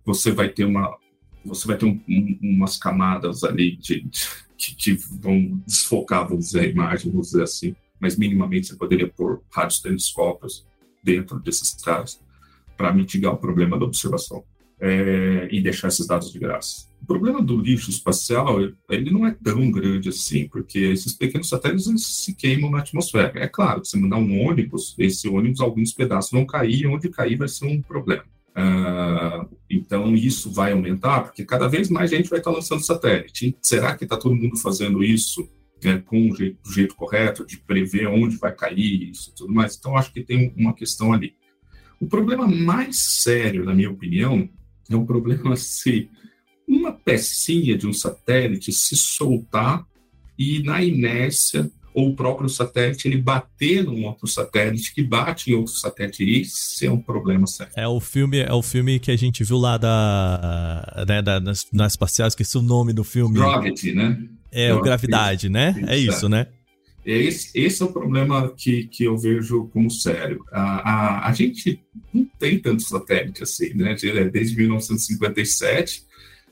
você vai ter uma você vai ter um, um, umas camadas ali de, de, que, vão desfocar, vamos dizer, a imagem, vamos dizer assim, mas minimamente você poderia pôr radiotelescópios dentro desses caras para mitigar o problema da observação é, e deixar esses dados de graça. O problema do lixo espacial, ele não é tão grande assim, porque esses pequenos satélites se queimam na atmosfera. É claro, se mandar um ônibus, esse ônibus, alguns pedaços vão cair, onde cair vai ser um problema. Uh, então, isso vai aumentar, porque cada vez mais gente vai estar lançando satélite. Será que está todo mundo fazendo isso né, com o jeito, do jeito correto, de prever onde vai cair isso tudo mais? Então, acho que tem uma questão ali. O problema mais sério, na minha opinião, é um problema <laughs> se uma pecinha de um satélite se soltar e na inércia ou o próprio satélite ele bater num outro satélite que bate em outro satélite isso é um problema sério. É o filme, é o filme que a gente viu lá da, né, da nas, nas espaciais, esqueci o nome do filme. Gravity, né? É, o Gravidade, né? É isso, né? Esse, esse, é o problema que, que eu vejo como sério. A, a, a gente não tem tanto satélite assim, né? Desde 1957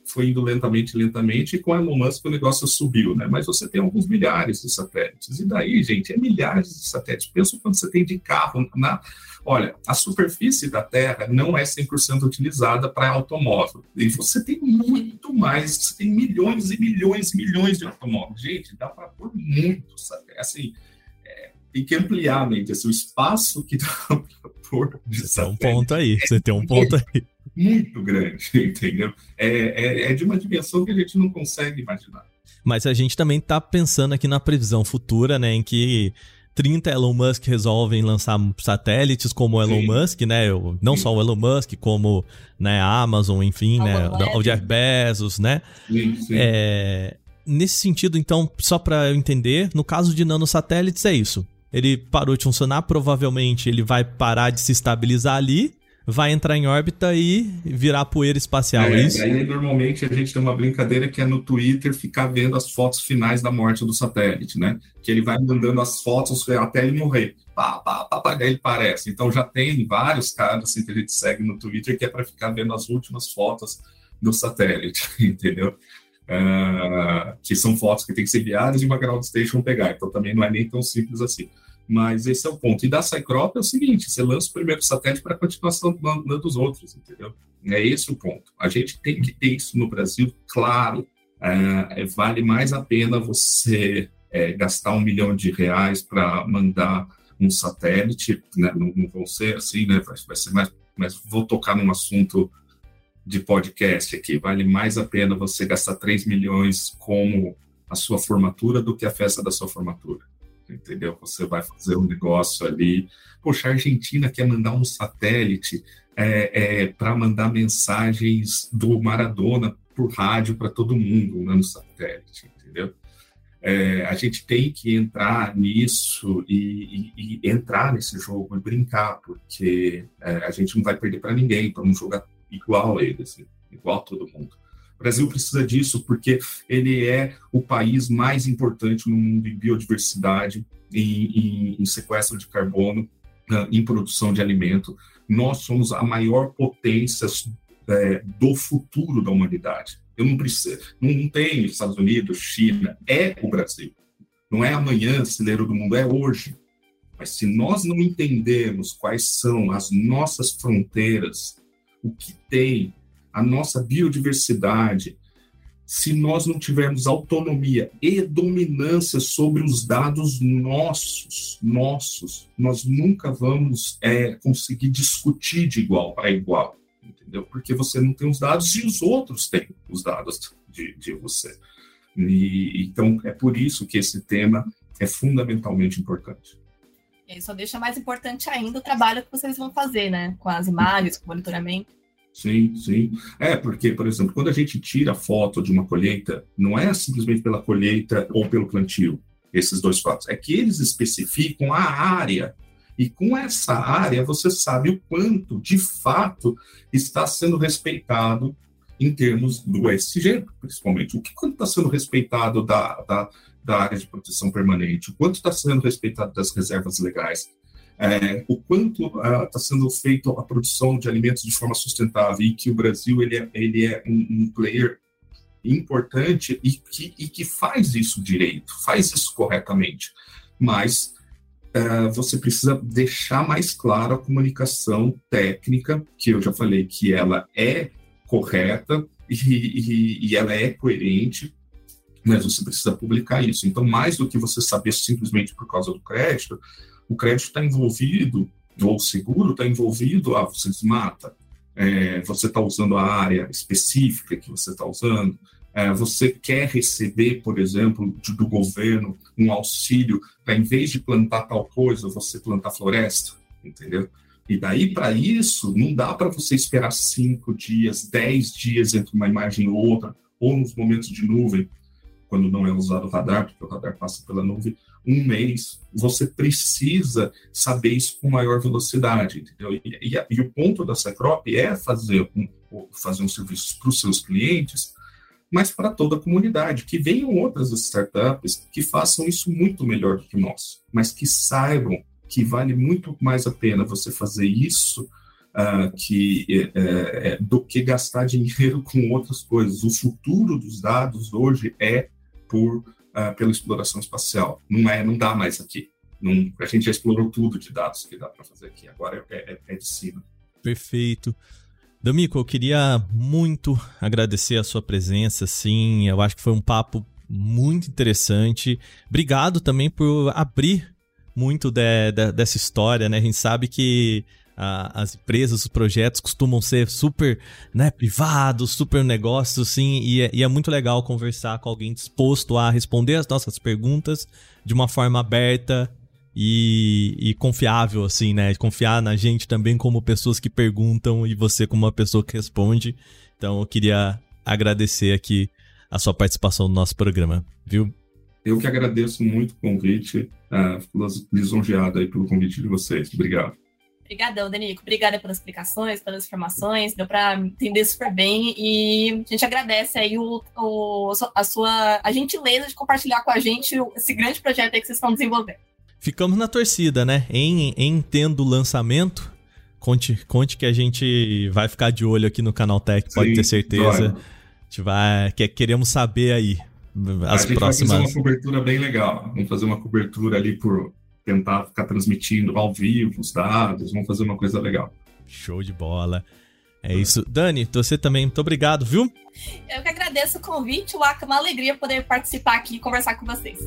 foi indo lentamente, lentamente, e com Elon Musk o negócio subiu, né? Mas você tem alguns milhares de satélites. E daí, gente, é milhares de satélites. Pensa quanto você tem de carro na. Olha, a superfície da Terra não é 100% utilizada para automóvel. E você tem muito mais, você tem milhões e milhões e milhões de automóveis. Gente, dá para pôr muito satélite. Assim, é, tem que ampliar, mente, assim, o espaço que dá <laughs> para pôr de Você tem um ponto aí, você tem um ponto aí muito grande, <laughs> entendeu? É, é, é, de uma dimensão que a gente não consegue imaginar. Mas a gente também está pensando aqui na previsão futura, né, em que 30 Elon Musk resolvem lançar satélites como o Elon Sim. Musk, né? Não Sim. só o Elon Musk, como né, a Amazon, enfim, né? O Jeff Bezos, né? Sim, é, nesse sentido, então, só para eu entender, no caso de nanosatélites é isso. Ele parou de funcionar, provavelmente ele vai parar de se estabilizar ali vai entrar em órbita e virar poeira espacial, é, é isso? Aí, normalmente, a gente tem uma brincadeira que é no Twitter ficar vendo as fotos finais da morte do satélite, né? Que ele vai mandando as fotos até ele morrer. Pá, pá, pá, pá, ele parece. Então, já tem vários caras assim, que a gente segue no Twitter que é para ficar vendo as últimas fotos do satélite, <laughs> entendeu? Uh, que são fotos que tem que ser enviadas e uma ground station pegar. Então, também não é nem tão simples assim. Mas esse é o ponto. E da Cycrop é o seguinte: você lança o primeiro satélite para a continuação dos outros, entendeu? É esse o ponto. A gente tem que ter isso no Brasil, claro. É, vale mais a pena você é, gastar um milhão de reais para mandar um satélite, né? não, não vão ser assim, né? Vai, vai ser mais. Mas vou tocar num assunto de podcast aqui. Vale mais a pena você gastar 3 milhões como a sua formatura do que a festa da sua formatura entendeu? Você vai fazer um negócio ali. Poxa, a Argentina quer mandar um satélite é, é, para mandar mensagens do Maradona por rádio para todo mundo né, no satélite, entendeu? É, a gente tem que entrar nisso e, e, e, entrar nesse jogo e brincar, porque é, a gente não vai perder para ninguém, vamos jogar igual a eles, igual a todo mundo. O Brasil precisa disso porque ele é o país mais importante no mundo em biodiversidade, em, em, em sequestro de carbono, em produção de alimento. Nós somos a maior potência é, do futuro da humanidade. Eu não preciso, não tem Estados Unidos, China, é o Brasil. Não é amanhã, celeiro do mundo, é hoje. Mas se nós não entendermos quais são as nossas fronteiras, o que tem a nossa biodiversidade, se nós não tivermos autonomia e dominância sobre os dados nossos, nossos, nós nunca vamos é, conseguir discutir de igual para igual, entendeu? Porque você não tem os dados e os outros têm os dados de, de você. E, então, é por isso que esse tema é fundamentalmente importante. E só deixa mais importante ainda o trabalho que vocês vão fazer, né? Com as imagens, com o monitoramento. Sim, sim. É, porque, por exemplo, quando a gente tira foto de uma colheita, não é simplesmente pela colheita ou pelo plantio, esses dois fatos. É que eles especificam a área. E com essa área, você sabe o quanto, de fato, está sendo respeitado em termos do ESG, principalmente. O que quanto está sendo respeitado da, da, da área de proteção permanente, o quanto está sendo respeitado das reservas legais, é, o quanto está uh, sendo feito a produção de alimentos de forma sustentável e que o Brasil ele é, ele é um, um player importante e que, e que faz isso direito, faz isso corretamente. Mas uh, você precisa deixar mais claro a comunicação técnica, que eu já falei que ela é correta e, e, e ela é coerente, mas você precisa publicar isso. Então, mais do que você saber simplesmente por causa do crédito, o crédito está envolvido, ou o seguro está envolvido, ah, você desmata, é, você está usando a área específica que você está usando, é, você quer receber, por exemplo, de, do governo um auxílio para, em vez de plantar tal coisa, você plantar floresta, entendeu? E daí, para isso, não dá para você esperar cinco dias, dez dias entre uma imagem e outra, ou nos momentos de nuvem, quando não é usado o radar, porque o radar passa pela nuvem, um mês, você precisa saber isso com maior velocidade, entendeu? E, e, e o ponto da Secrop é fazer um, fazer um serviço para os seus clientes, mas para toda a comunidade, que venham outras startups que façam isso muito melhor do que nós, mas que saibam que vale muito mais a pena você fazer isso uh, que, é, é, do que gastar <laughs> dinheiro com outras coisas. O futuro dos dados hoje é por, uh, pela exploração espacial. Não é, não dá mais aqui. Não, a gente já explorou tudo de dados que dá para fazer aqui. Agora é, é, é de cima. Perfeito. Domico, eu queria muito agradecer a sua presença, sim. Eu acho que foi um papo muito interessante. Obrigado também por abrir muito de, de, dessa história, né? A gente sabe que a, as empresas, os projetos costumam ser super né, privados, super negócios, sim, e é, e é muito legal conversar com alguém disposto a responder as nossas perguntas de uma forma aberta, e, e, confiável, assim, né? Confiar na gente também como pessoas que perguntam e você como uma pessoa que responde. Então eu queria agradecer aqui a sua participação no nosso programa, viu? Eu que agradeço muito o convite, uh, lisonjeado aí pelo convite de vocês. Obrigado. Obrigadão, Danico. Obrigada pelas explicações, pelas informações. Deu para entender super bem. E a gente agradece aí o, o, a sua a gentileza de compartilhar com a gente esse grande projeto aí que vocês estão desenvolvendo ficamos na torcida, né? Em, em tendo o lançamento, conte, conte que a gente vai ficar de olho aqui no Canal Tech, pode Sim, ter certeza. A gente vai, que, queremos saber aí as a gente próximas. Vai fazer uma cobertura bem legal. Vamos fazer uma cobertura ali por tentar ficar transmitindo ao vivo os dados, vamos fazer uma coisa legal. Show de bola. É isso. Dani, você também, muito obrigado, viu? Eu que agradeço o convite, Waka, uma alegria poder participar aqui e conversar com vocês.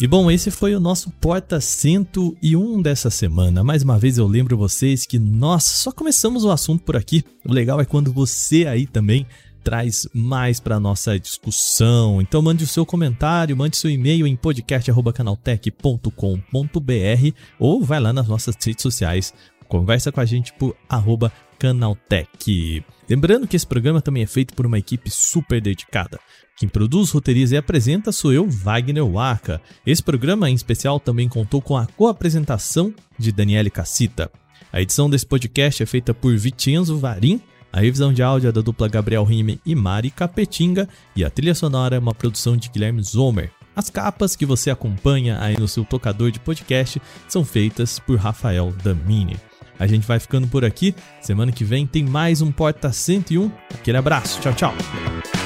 E bom, esse foi o nosso Porta 101 dessa semana. Mais uma vez eu lembro vocês que nós só começamos o assunto por aqui. O legal é quando você aí também traz mais para nossa discussão. Então mande o seu comentário, mande seu e-mail em podcast@canaltech.com.br ou vai lá nas nossas redes sociais. Conversa com a gente por arroba Canaltech. Lembrando que esse programa também é feito por uma equipe super dedicada. Quem produz, roteiriza e apresenta sou eu, Wagner Waka. Esse programa em especial também contou com a co-apresentação de Daniele Cassita. A edição desse podcast é feita por Vicenzo Varim, a revisão de áudio é da dupla Gabriel Rime e Mari Capetinga e a trilha sonora é uma produção de Guilherme Zomer. As capas que você acompanha aí no seu tocador de podcast são feitas por Rafael Damini. A gente vai ficando por aqui. Semana que vem tem mais um Porta 101. Aquele abraço. Tchau, tchau.